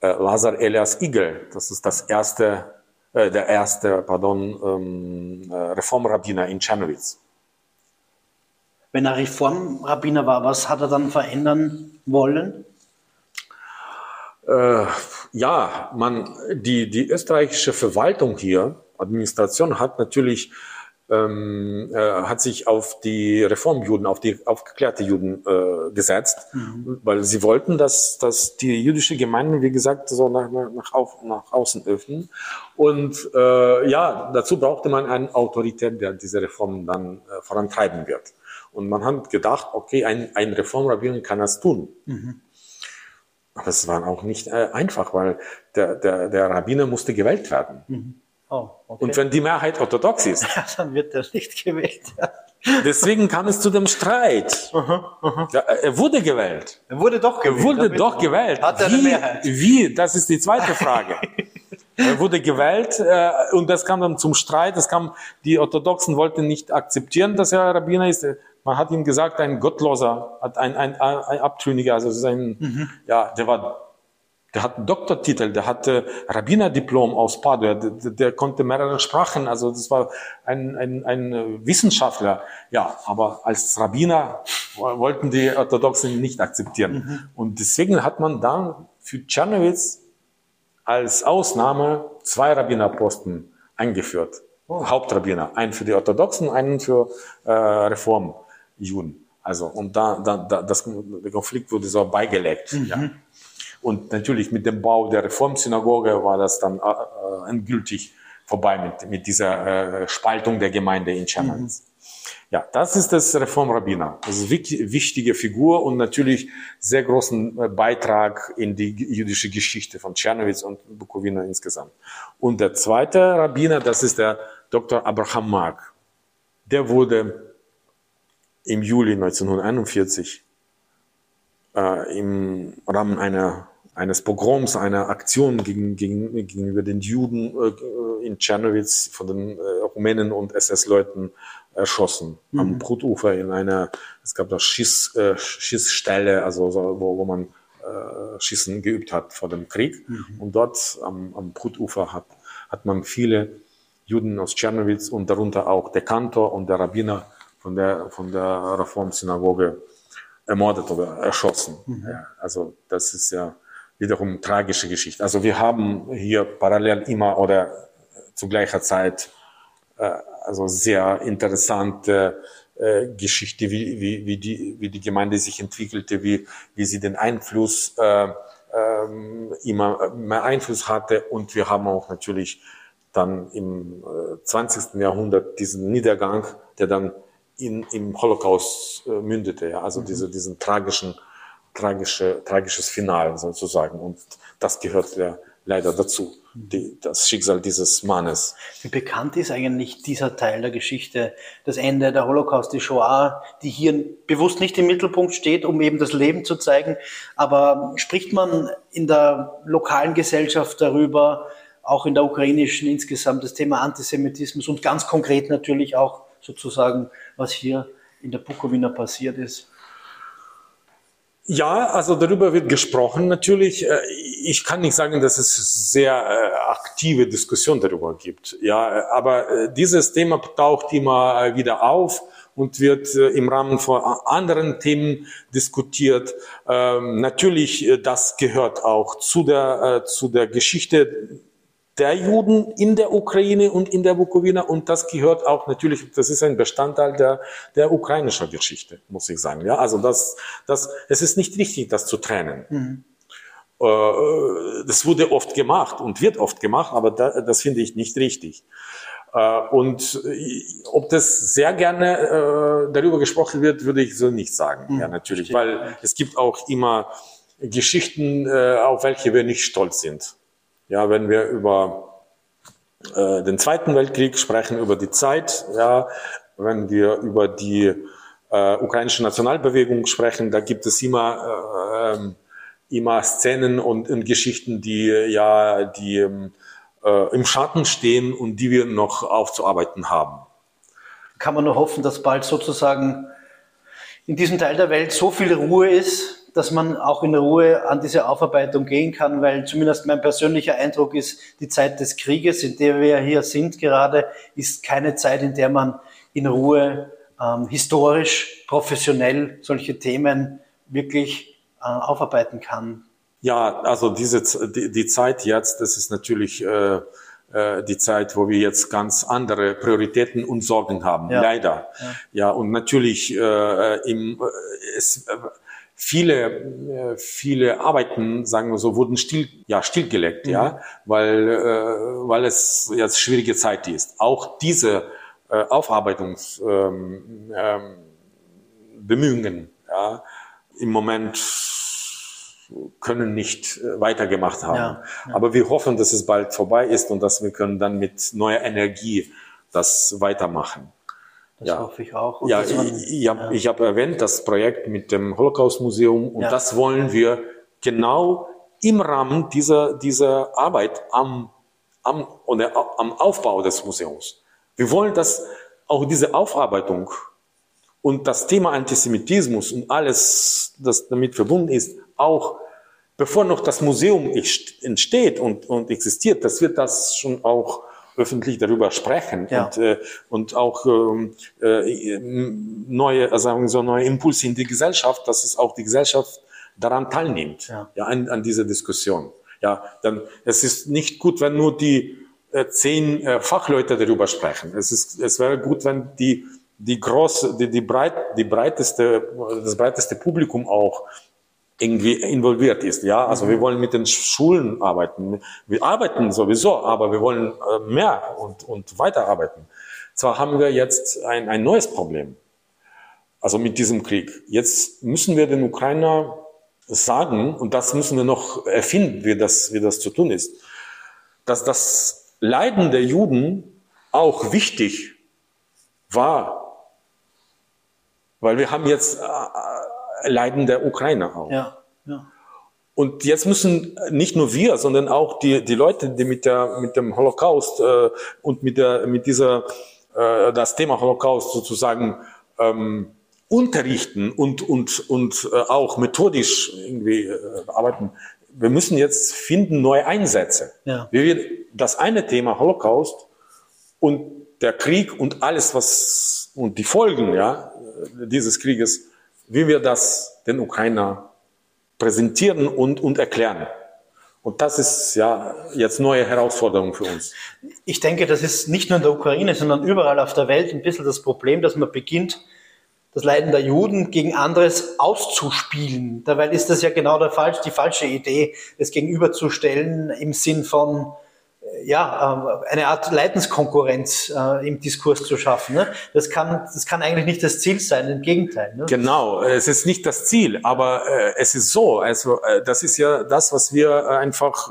[SPEAKER 1] äh, Lazar Elias Igel. Das ist das erste, äh, der erste, pardon, ähm, äh, Reformrabbiner in Czernowitz.
[SPEAKER 2] Wenn er Reformrabbiner war, was hat er dann verändern wollen?
[SPEAKER 1] Äh, ja, man, die, die österreichische Verwaltung hier, Administration hat natürlich ähm, äh, hat sich auf die Reformjuden, auf die aufgeklärte Juden äh, gesetzt, mhm. weil sie wollten, dass, dass die jüdische Gemeinde, wie gesagt, so nach, nach, auf, nach außen öffnen. Und äh, ja, dazu brauchte man eine Autorität, der diese Reformen dann äh, vorantreiben wird. Und man hat gedacht, okay, ein, ein Reformrabbiner kann das tun. Mhm. Aber es war auch nicht äh, einfach, weil der, der, der Rabbiner musste gewählt werden. Mhm. Oh, okay. Und wenn die Mehrheit orthodox ist, (laughs)
[SPEAKER 2] dann wird er nicht gewählt.
[SPEAKER 1] Deswegen kam es zu dem Streit. Aha, aha. Ja, er wurde gewählt.
[SPEAKER 2] Er wurde doch
[SPEAKER 1] gewählt. Er wurde doch gewählt.
[SPEAKER 2] Hat er wie, eine Mehrheit?
[SPEAKER 1] Wie? Das ist die zweite Frage. (laughs) er wurde gewählt äh, und das kam dann zum Streit. Das kam, die Orthodoxen wollten nicht akzeptieren, dass er Rabbiner ist. Man hat ihm gesagt, ein Gottloser, ein, ein, ein Abtrünniger, also sein, mhm. ja, der war, der hat einen Doktortitel, der hatte Rabbinerdiplom aus Padua, der, der, konnte mehrere Sprachen, also das war ein, ein, ein Wissenschaftler. Ja, aber als Rabbiner wollten die Orthodoxen nicht akzeptieren. Mhm. Und deswegen hat man dann für Tschernowitz als Ausnahme zwei Rabbinerposten eingeführt. Oh. Hauptrabbiner. Einen für die Orthodoxen, einen für äh, Reform. Juden. Also, und da, da, da das, der Konflikt wurde so beigelegt. Mhm. Ja. Und natürlich mit dem Bau der Reformsynagoge war das dann äh, äh endgültig vorbei mit, mit dieser äh, Spaltung der Gemeinde in Chernowitz. Mhm. Ja, das ist das Reformrabbiner. Das ist eine wichtige Figur und natürlich sehr großen äh, Beitrag in die jüdische Geschichte von Tschernowitz und Bukowina insgesamt. Und der zweite Rabbiner, das ist der Dr. Abraham Mark. Der wurde im Juli 1941 äh, im Rahmen einer, eines Pogroms, einer Aktion gegen, gegen, gegenüber den Juden äh, in Tschernowitz von den äh, Rumänen und SS-Leuten erschossen. Mhm. Am Brutufer in einer, es gab da Schieß, äh, Schießstelle, also so, wo, wo man äh, Schießen geübt hat vor dem Krieg. Mhm. Und dort am, am Brutufer hat, hat man viele Juden aus Tschernowitz und darunter auch der Kantor und der Rabbiner von der, von der Reformsynagoge ermordet oder erschossen. Mhm. Ja, also das ist ja wiederum tragische Geschichte. Also wir haben hier parallel immer oder zu gleicher Zeit äh, also sehr interessante äh, Geschichte, wie, wie, wie, die, wie die Gemeinde sich entwickelte, wie, wie sie den Einfluss äh, ähm, immer mehr Einfluss hatte und wir haben auch natürlich dann im äh, 20. Jahrhundert diesen Niedergang, der dann in, im Holocaust äh, mündete, ja, also mhm. diese, diesen tragischen, tragische, tragisches Final sozusagen. Und das gehört ja leider dazu, die, das Schicksal dieses Mannes.
[SPEAKER 2] Wie bekannt ist eigentlich dieser Teil der Geschichte, das Ende der Holocaust, die Shoah, die hier bewusst nicht im Mittelpunkt steht, um eben das Leben zu zeigen, aber spricht man in der lokalen Gesellschaft darüber, auch in der ukrainischen insgesamt, das Thema Antisemitismus und ganz konkret natürlich auch sozusagen, was hier in der Bukowina passiert ist?
[SPEAKER 1] Ja, also darüber wird gesprochen natürlich. Äh, ich kann nicht sagen, dass es sehr äh, aktive Diskussion darüber gibt. Ja, aber äh, dieses Thema taucht immer wieder auf und wird im Rahmen von anderen Themen diskutiert. Ähm, natürlich, das gehört auch zu der, zu der Geschichte der Juden in der Ukraine und in der Bukowina und das gehört auch natürlich, das ist ein Bestandteil der, der ukrainischen Geschichte, muss ich sagen. Ja, also das, das, es ist nicht wichtig, das zu trennen. Mhm. Äh, das wurde oft gemacht und wird oft gemacht, aber da, das finde ich nicht richtig. Äh, und ob das sehr gerne äh, darüber gesprochen wird, würde ich so nicht sagen. Mhm. Ja, natürlich, weil es gibt auch immer Geschichten, auf welche wir nicht stolz sind. Ja, wenn wir über äh, den Zweiten Weltkrieg sprechen, über die Zeit, ja, wenn wir über die äh, ukrainische Nationalbewegung sprechen, da gibt es immer, äh, immer Szenen und, und, Geschichten, die ja, die äh, im Schatten stehen und die wir noch aufzuarbeiten haben.
[SPEAKER 2] Kann man nur hoffen, dass bald sozusagen in diesem Teil der Welt so viel Ruhe ist, dass man auch in Ruhe an diese Aufarbeitung gehen kann, weil zumindest mein persönlicher Eindruck ist, die Zeit des Krieges, in der wir hier sind gerade, ist keine Zeit, in der man in Ruhe ähm, historisch, professionell solche Themen wirklich äh, aufarbeiten kann.
[SPEAKER 1] Ja, also diese die, die Zeit jetzt, das ist natürlich äh, äh, die Zeit, wo wir jetzt ganz andere Prioritäten und Sorgen haben. Ja. Leider. Ja. ja, und natürlich äh, im, äh, es, äh, viele, äh, viele Arbeiten, sagen wir so, wurden still, ja, stillgelegt, mhm. ja, weil, äh, weil es jetzt schwierige Zeit ist. Auch diese äh, Aufarbeitungsbemühungen, ähm, ähm, ja, im Moment können nicht äh, weitergemacht haben. Ja, ja. Aber wir hoffen, dass es bald vorbei ist und dass wir können dann mit neuer Energie das weitermachen.
[SPEAKER 2] Das ja. hoffe ich auch.
[SPEAKER 1] Und ja, man, ich, ja, ich habe erwähnt, das Projekt mit dem Holocaust-Museum und das wollen wir genau im Rahmen dieser, dieser Arbeit am, am, oder am Aufbau des Museums. Wir wollen, dass auch diese Aufarbeitung und das Thema Antisemitismus und alles, das damit verbunden ist, auch bevor noch das Museum entsteht und, und existiert, dass wir das schon auch öffentlich darüber sprechen ja. und, äh, und auch ähm, äh, neue, also sagen wir so neue Impulse in die Gesellschaft, dass es auch die Gesellschaft daran teilnimmt, ja, ja an, an dieser Diskussion. Ja, dann es ist nicht gut, wenn nur die äh, zehn äh, Fachleute darüber sprechen. Es ist, es wäre gut, wenn die die große, die, die breit, die breiteste, das breiteste Publikum auch irgendwie involviert ist. Ja, also wir mhm. wollen mit den Schulen arbeiten. Wir arbeiten sowieso, aber wir wollen äh, mehr und, und weiterarbeiten. Zwar haben wir jetzt ein, ein neues Problem. Also mit diesem Krieg. Jetzt müssen wir den Ukrainer sagen, und das müssen wir noch erfinden, wie das, wie das zu tun ist, dass das Leiden der Juden auch wichtig war. Weil wir haben jetzt äh, Leiden der Ukrainer auch. Ja, ja. Und jetzt müssen nicht nur wir, sondern auch die, die Leute, die mit, der, mit dem Holocaust äh, und mit, der, mit dieser, äh, das Thema Holocaust sozusagen ähm, unterrichten und, und, und äh, auch methodisch irgendwie äh, arbeiten. Wir müssen jetzt finden neue Einsätze. Ja. Wie wir das eine Thema Holocaust und der Krieg und alles, was und die Folgen ja, dieses Krieges wie wir das den Ukrainer präsentieren und, und erklären. Und das ist ja jetzt neue Herausforderung für uns.
[SPEAKER 2] Ich denke, das ist nicht nur in der Ukraine, sondern überall auf der Welt ein bisschen das Problem, dass man beginnt, das Leiden der Juden gegen anderes auszuspielen. Dabei ist das ja genau der falsch, die falsche Idee, es gegenüberzustellen im Sinn von, ja, ähm, eine Art Leidenskonkurrenz äh, im Diskurs zu schaffen. Ne? Das, kann, das kann eigentlich nicht das Ziel sein, im Gegenteil. Ne?
[SPEAKER 1] Genau, es ist nicht das Ziel, aber äh, es ist so, also äh, das ist ja das, was wir einfach,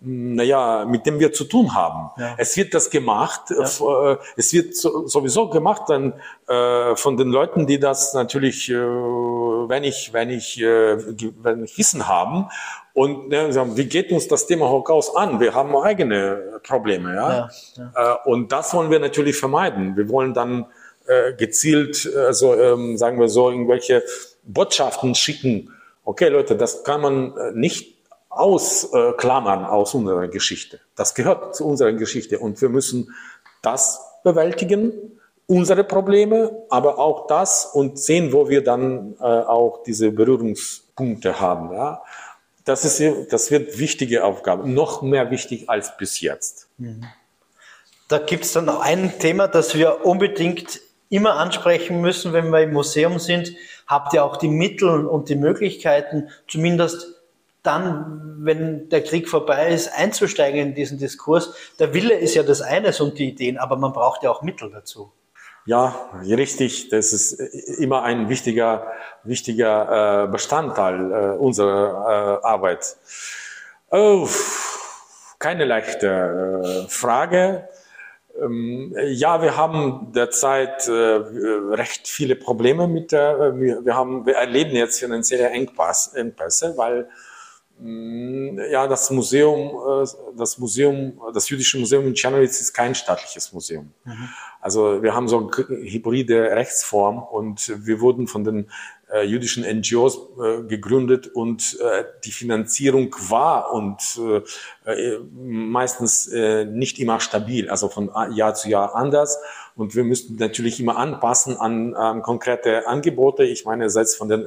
[SPEAKER 1] naja, mit dem wir zu tun haben. Ja. Es wird das gemacht, ja. es wird so, sowieso gemacht dann von den Leuten, die das natürlich, äh, wenn ich, wenn ich, äh, wenn ich Wissen haben und ne, sagen, wie geht uns das Thema Holocaust an? Wir haben eigene Probleme, ja. ja, ja. Äh, und das wollen wir natürlich vermeiden. Wir wollen dann äh, gezielt, also sagen wir so, irgendwelche Botschaften schicken. Okay, Leute, das kann man äh, nicht ausklammern aus unserer Geschichte. Das gehört zu unserer Geschichte und wir müssen das bewältigen, unsere Probleme, aber auch das und sehen, wo wir dann äh, auch diese Berührungspunkte haben. Ja? das, ist, das wird wichtige Aufgabe, noch mehr wichtig als bis jetzt. Mhm.
[SPEAKER 2] Da gibt es dann ein Thema, das wir unbedingt immer ansprechen müssen, wenn wir im Museum sind. Habt ihr auch die Mittel und die Möglichkeiten, zumindest dann, wenn der Krieg vorbei ist, einzusteigen in diesen Diskurs? Der Wille ist ja das eine und die Ideen, aber man braucht ja auch Mittel dazu.
[SPEAKER 1] Ja, richtig. Das ist immer ein wichtiger, wichtiger äh, Bestandteil äh, unserer äh, Arbeit. Oh, keine leichte äh, Frage. Ähm, ja, wir haben derzeit äh, recht viele Probleme mit der, wir, haben, wir erleben jetzt finanzielle Engpässe, weil ja, das Museum, äh, das Museum, das jüdische Museum in Czernowitz ist kein staatliches Museum. Mhm. Also wir haben so eine hybride Rechtsform und wir wurden von den äh, jüdischen NGOs äh, gegründet und die Finanzierung war und meistens nicht immer stabil, also von Jahr zu Jahr anders. Und wir müssten natürlich immer anpassen an, an konkrete Angebote. Ich meine, seitens von den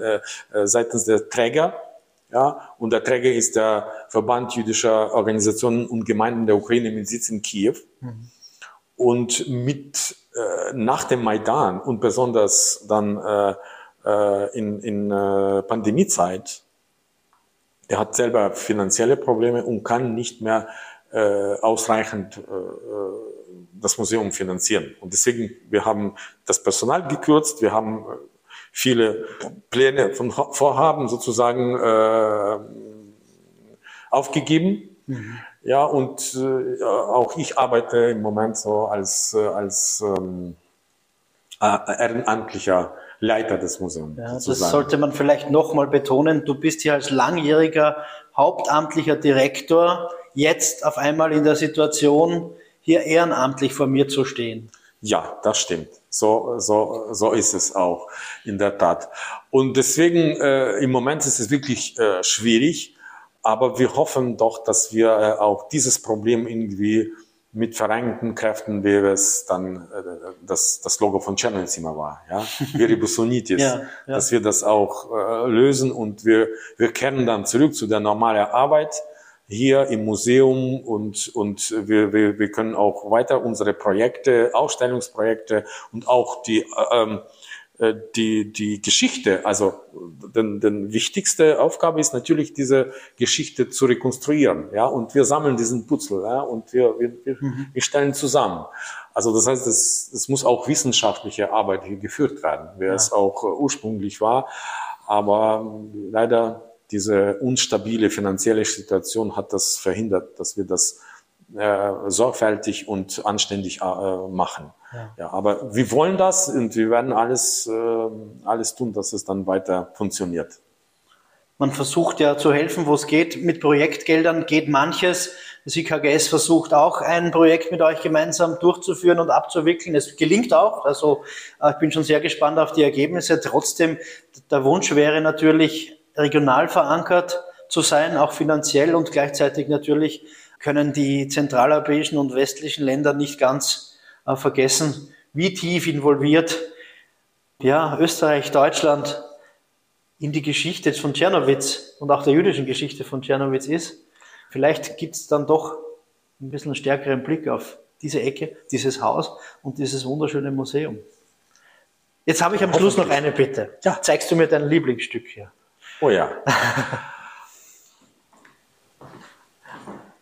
[SPEAKER 1] seitens der Träger Ja, und der Träger ist der Verband jüdischer Organisationen und Gemeinden der Ukraine mit Sitz in Kiew. Mhm. Und mit äh, nach dem Maidan und besonders dann äh, äh, in, in äh, Pandemiezeit, er hat selber finanzielle Probleme und kann nicht mehr äh, ausreichend äh, das Museum finanzieren. Und deswegen, wir haben das Personal gekürzt, wir haben viele Pläne von Vorhaben sozusagen äh, aufgegeben. Mhm. Ja, und äh, auch ich arbeite im Moment so als, äh, als ähm, äh, ehrenamtlicher Leiter des Museums.
[SPEAKER 2] Ja, das sollte man vielleicht nochmal betonen. Du bist hier als langjähriger hauptamtlicher Direktor jetzt auf einmal in der Situation, hier ehrenamtlich vor mir zu stehen.
[SPEAKER 1] Ja, das stimmt. So, so, so ist es auch in der Tat. Und deswegen äh, im Moment ist es wirklich äh, schwierig, aber wir hoffen doch, dass wir äh, auch dieses Problem irgendwie mit vereinigten Kräften, wie es dann äh, das, das Logo von Channels immer war, ja, (laughs) Viribusonitis, ja, ja. dass wir das auch äh, lösen und wir, wir kehren dann zurück zu der normalen Arbeit hier im Museum und, und wir, wir, wir können auch weiter unsere Projekte, Ausstellungsprojekte und auch die, ähm, äh, die, die Geschichte, also denn, denn wichtigste Aufgabe ist natürlich diese Geschichte zu rekonstruieren, ja, und wir sammeln diesen Putzel, ja, und wir, wir, wir, mhm. wir stellen zusammen. Also das heißt, es, es muss auch wissenschaftliche Arbeit hier geführt werden, wie ja. es auch äh, ursprünglich war, aber leider diese unstabile finanzielle Situation hat das verhindert, dass wir das äh, sorgfältig und anständig äh, machen. Ja. ja. aber wir wollen das und wir werden alles, äh, alles tun, dass es dann weiter funktioniert.
[SPEAKER 2] Man versucht ja zu helfen, wo es geht. Mit Projektgeldern geht manches. Das IKGS versucht auch ein Projekt mit euch gemeinsam durchzuführen und abzuwickeln. Es gelingt auch. Also äh, ich bin schon sehr gespannt auf die Ergebnisse. Trotzdem, der Wunsch wäre natürlich, regional verankert zu sein, auch finanziell und gleichzeitig natürlich können die zentraleuropäischen und westlichen Länder nicht ganz äh, vergessen, wie tief involviert ja, Österreich, Deutschland in die Geschichte von Tschernowitz und auch der jüdischen Geschichte von Tschernowitz ist. Vielleicht gibt es dann doch ein bisschen einen stärkeren Blick auf diese Ecke, dieses Haus und dieses wunderschöne Museum. Jetzt habe ich am Schluss noch eine Bitte. Ja. Zeigst du mir dein Lieblingsstück hier?
[SPEAKER 1] Oh ja.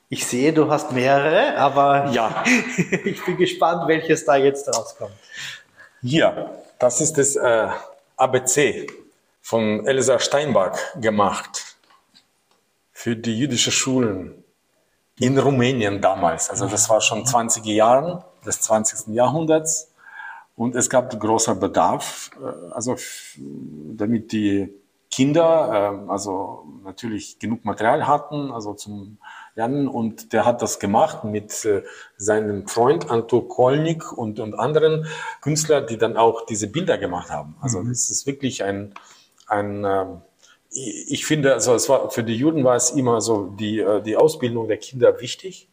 [SPEAKER 2] Ich sehe, du hast mehrere, aber ja. (laughs) ich bin gespannt, welches da jetzt rauskommt.
[SPEAKER 1] Hier, das ist das äh, ABC von Elsa Steinbach gemacht für die jüdischen Schulen in Rumänien damals. Also das war schon 20 Jahre des 20. Jahrhunderts und es gab großer Bedarf, äh, also damit die Kinder, äh, also natürlich genug Material hatten, also zum Lernen. Und der hat das gemacht mit äh, seinem Freund Anto Kolnik und, und anderen Künstlern, die dann auch diese Bilder gemacht haben. Also mhm. das ist wirklich ein, ein äh, ich finde, also es war, für die Juden war es immer so, die, äh, die Ausbildung der Kinder wichtig.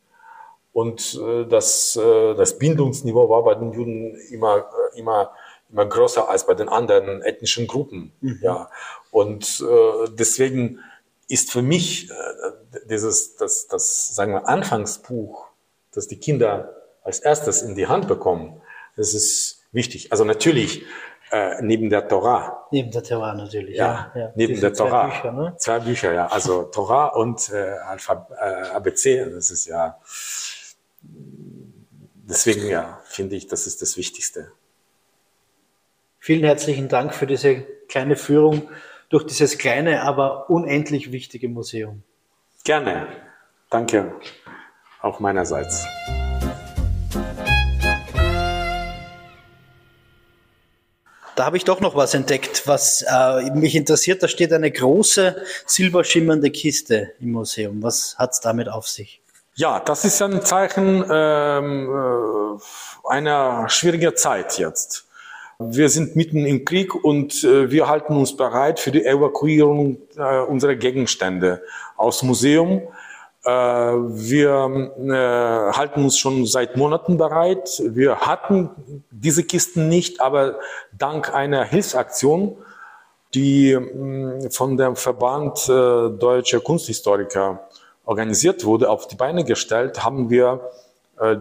[SPEAKER 1] Und äh, das, äh, das Bildungsniveau war bei den Juden immer, immer immer größer als bei den anderen ethnischen Gruppen. Mhm. Ja. Und äh, deswegen ist für mich äh, dieses, das, das, sagen wir, Anfangsbuch, das die Kinder als erstes in die Hand bekommen, das ist wichtig. Also natürlich äh, neben der Torah.
[SPEAKER 2] Neben der Torah natürlich.
[SPEAKER 1] Ja, ja. ja. neben der Torah. Zwei Bücher, ne? zwei Bücher, ja. Also (laughs) Torah und äh, Alphab äh, ABC, das ist ja. Deswegen ja, finde ich, das ist das Wichtigste.
[SPEAKER 2] Vielen herzlichen Dank für diese kleine Führung durch dieses kleine, aber unendlich wichtige Museum.
[SPEAKER 1] Gerne. Danke. Auch meinerseits.
[SPEAKER 2] Da habe ich doch noch was entdeckt, was äh, mich interessiert. Da steht eine große silberschimmernde Kiste im Museum. Was hat es damit auf sich?
[SPEAKER 1] Ja, das ist ein Zeichen ähm, äh, einer schwierigen Zeit jetzt. Wir sind mitten im Krieg und äh, wir halten uns bereit für die Evakuierung äh, unserer Gegenstände aus Museum. Äh, wir halten uns schon seit Monaten bereit. Wir hatten diese Kisten nicht, aber dank einer Hilfsaktion die mh, von dem Verband Deutscher Kunsthistoriker organisiert wurde, auf die Beine gestellt, haben wir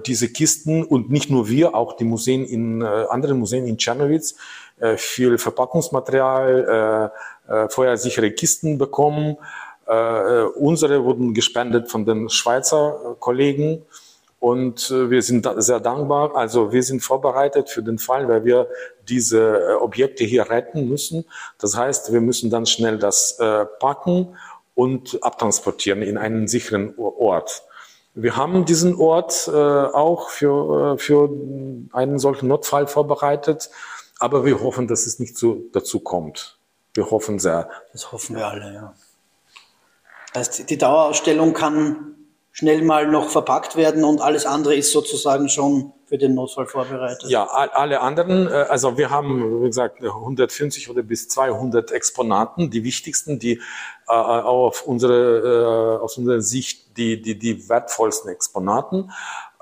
[SPEAKER 1] diese Kisten und nicht nur wir, auch die Museen in äh, anderen Museen in Czernowitz äh, viel Verpackungsmaterial, äh, äh, feuersichere Kisten bekommen. Äh, unsere wurden gespendet von den Schweizer Kollegen und wir sind sehr dankbar. Also wir sind vorbereitet für den Fall, weil wir diese Objekte hier retten müssen. Das heißt, wir müssen dann schnell das packen und abtransportieren in einen sicheren Ort. Wir haben diesen Ort äh, auch für, äh, für einen solchen Notfall vorbereitet, aber wir hoffen, dass es nicht so dazu kommt. Wir hoffen sehr.
[SPEAKER 2] Das hoffen wir alle, ja. heißt, die Dauerausstellung kann schnell mal noch verpackt werden und alles andere ist sozusagen schon für den Notfall vorbereitet.
[SPEAKER 1] Ja, alle anderen, äh, also wir haben, wie gesagt, 150 oder bis 200 Exponaten, die wichtigsten, die äh, auf unsere, äh, aus unserer Sicht die, die, die wertvollsten Exponaten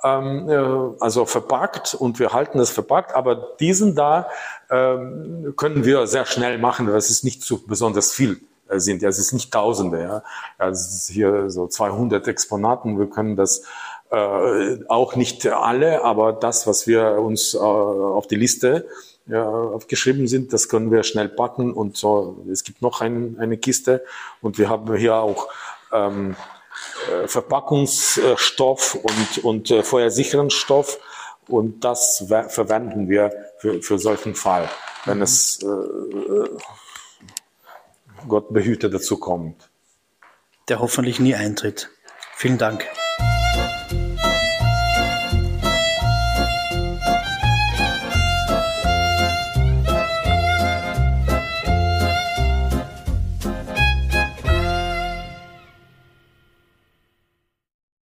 [SPEAKER 1] ähm, äh, also verpackt und wir halten es verpackt, aber diesen da ähm, können wir sehr schnell machen, es ist nicht so besonders viel sind. Ja, es ist nicht Tausende, ja. ja es ist hier so 200 Exponaten. Wir können das äh, auch nicht alle, aber das, was wir uns äh, auf die Liste ja, aufgeschrieben sind, das können wir schnell packen und so. Es gibt noch ein, eine Kiste und wir haben hier auch ähm, äh, Verpackungsstoff und, und äh, feuersicheren Stoff und das verwenden wir für, für solchen Fall, wenn mhm. es äh, Gott behüte dazu kommt.
[SPEAKER 2] Der hoffentlich nie eintritt. Vielen Dank.